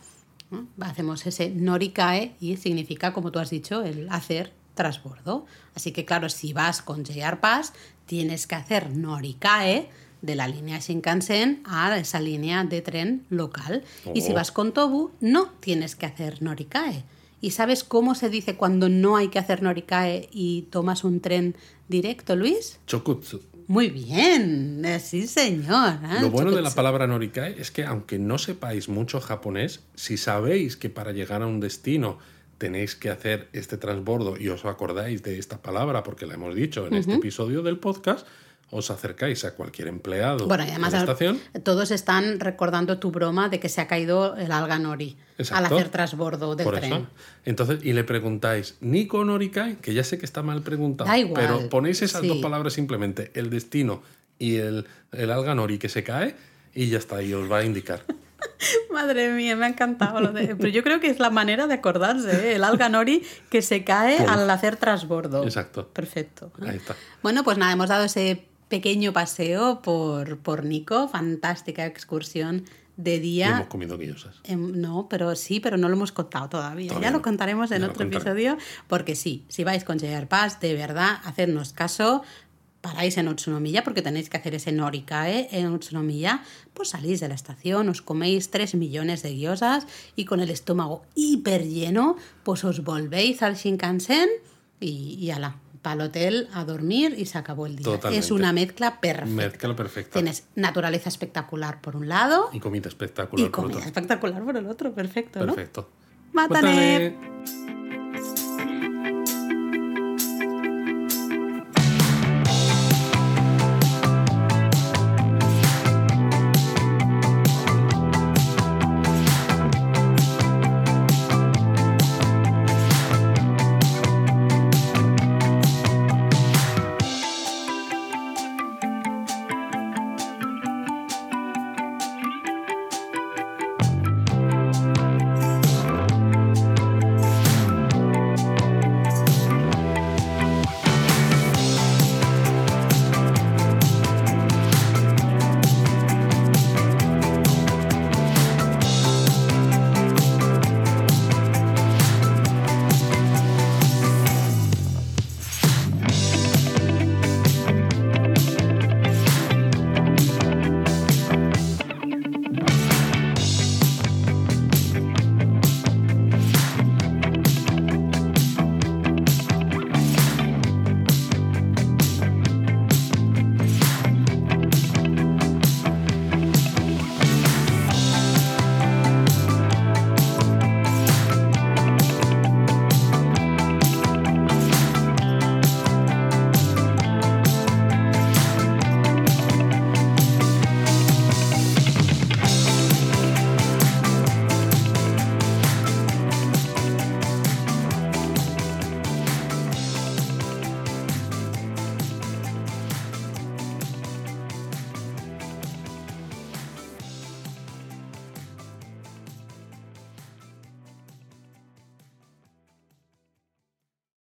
hacemos ese nori kae y significa, como tú has dicho, el hacer transbordo. Así que claro, si vas con JR Pass, tienes que hacer Norikae de la línea Shinkansen a esa línea de tren local. Y si oh. vas con Tobu, no tienes que hacer Norikae. ¿Y sabes cómo se dice cuando no hay que hacer Norikae y tomas un tren directo, Luis? Chokutsu. Muy bien, eh, sí señor. ¿eh? Lo bueno de la palabra Norikae es que aunque no sepáis mucho japonés, si sabéis que para llegar a un destino tenéis que hacer este transbordo y os acordáis de esta palabra porque la hemos dicho en este episodio del podcast, os acercáis a cualquier empleado bueno, además, de la estación. Todos están recordando tu broma de que se ha caído el alga nori al hacer transbordo del tren. Entonces, y le preguntáis, ¿Nico Norikai? Que ya sé que está mal preguntado, pero ponéis esas dos palabras simplemente, el destino y el, el alga nori que se cae, y ya está, y os va a indicar. Madre mía, me ha encantado lo de... Pero yo creo que es la manera de acordarse, ¿eh? el alga nori que se cae al hacer transbordo. Exacto. Perfecto. Ahí está. Bueno, pues nada, hemos dado ese pequeño paseo por, por Nico, fantástica excursión de día. hemos comido guillosas. Em, no, pero sí, pero no lo hemos contado todavía. ya lo contaremos en otro episodio, porque sí, si vais con JR Pass, de verdad, hacednos caso, paráis en Utsunomiya porque tenéis que hacer ese Norikae en Utsunomiya, pues salís de la estación, os coméis 3 millones de gyozas y con el estómago hiper lleno, pues os volvéis al Shinkansen y, y ala, para el hotel a dormir y se acabó el día. Totalmente. Es una mezcla perfecta. Mezcla perfecta. Tienes naturaleza espectacular por un lado Y comida espectacular y por comida otro. espectacular por el otro. Perfecto, ¿no? Perfecto. Mátane. Mátane.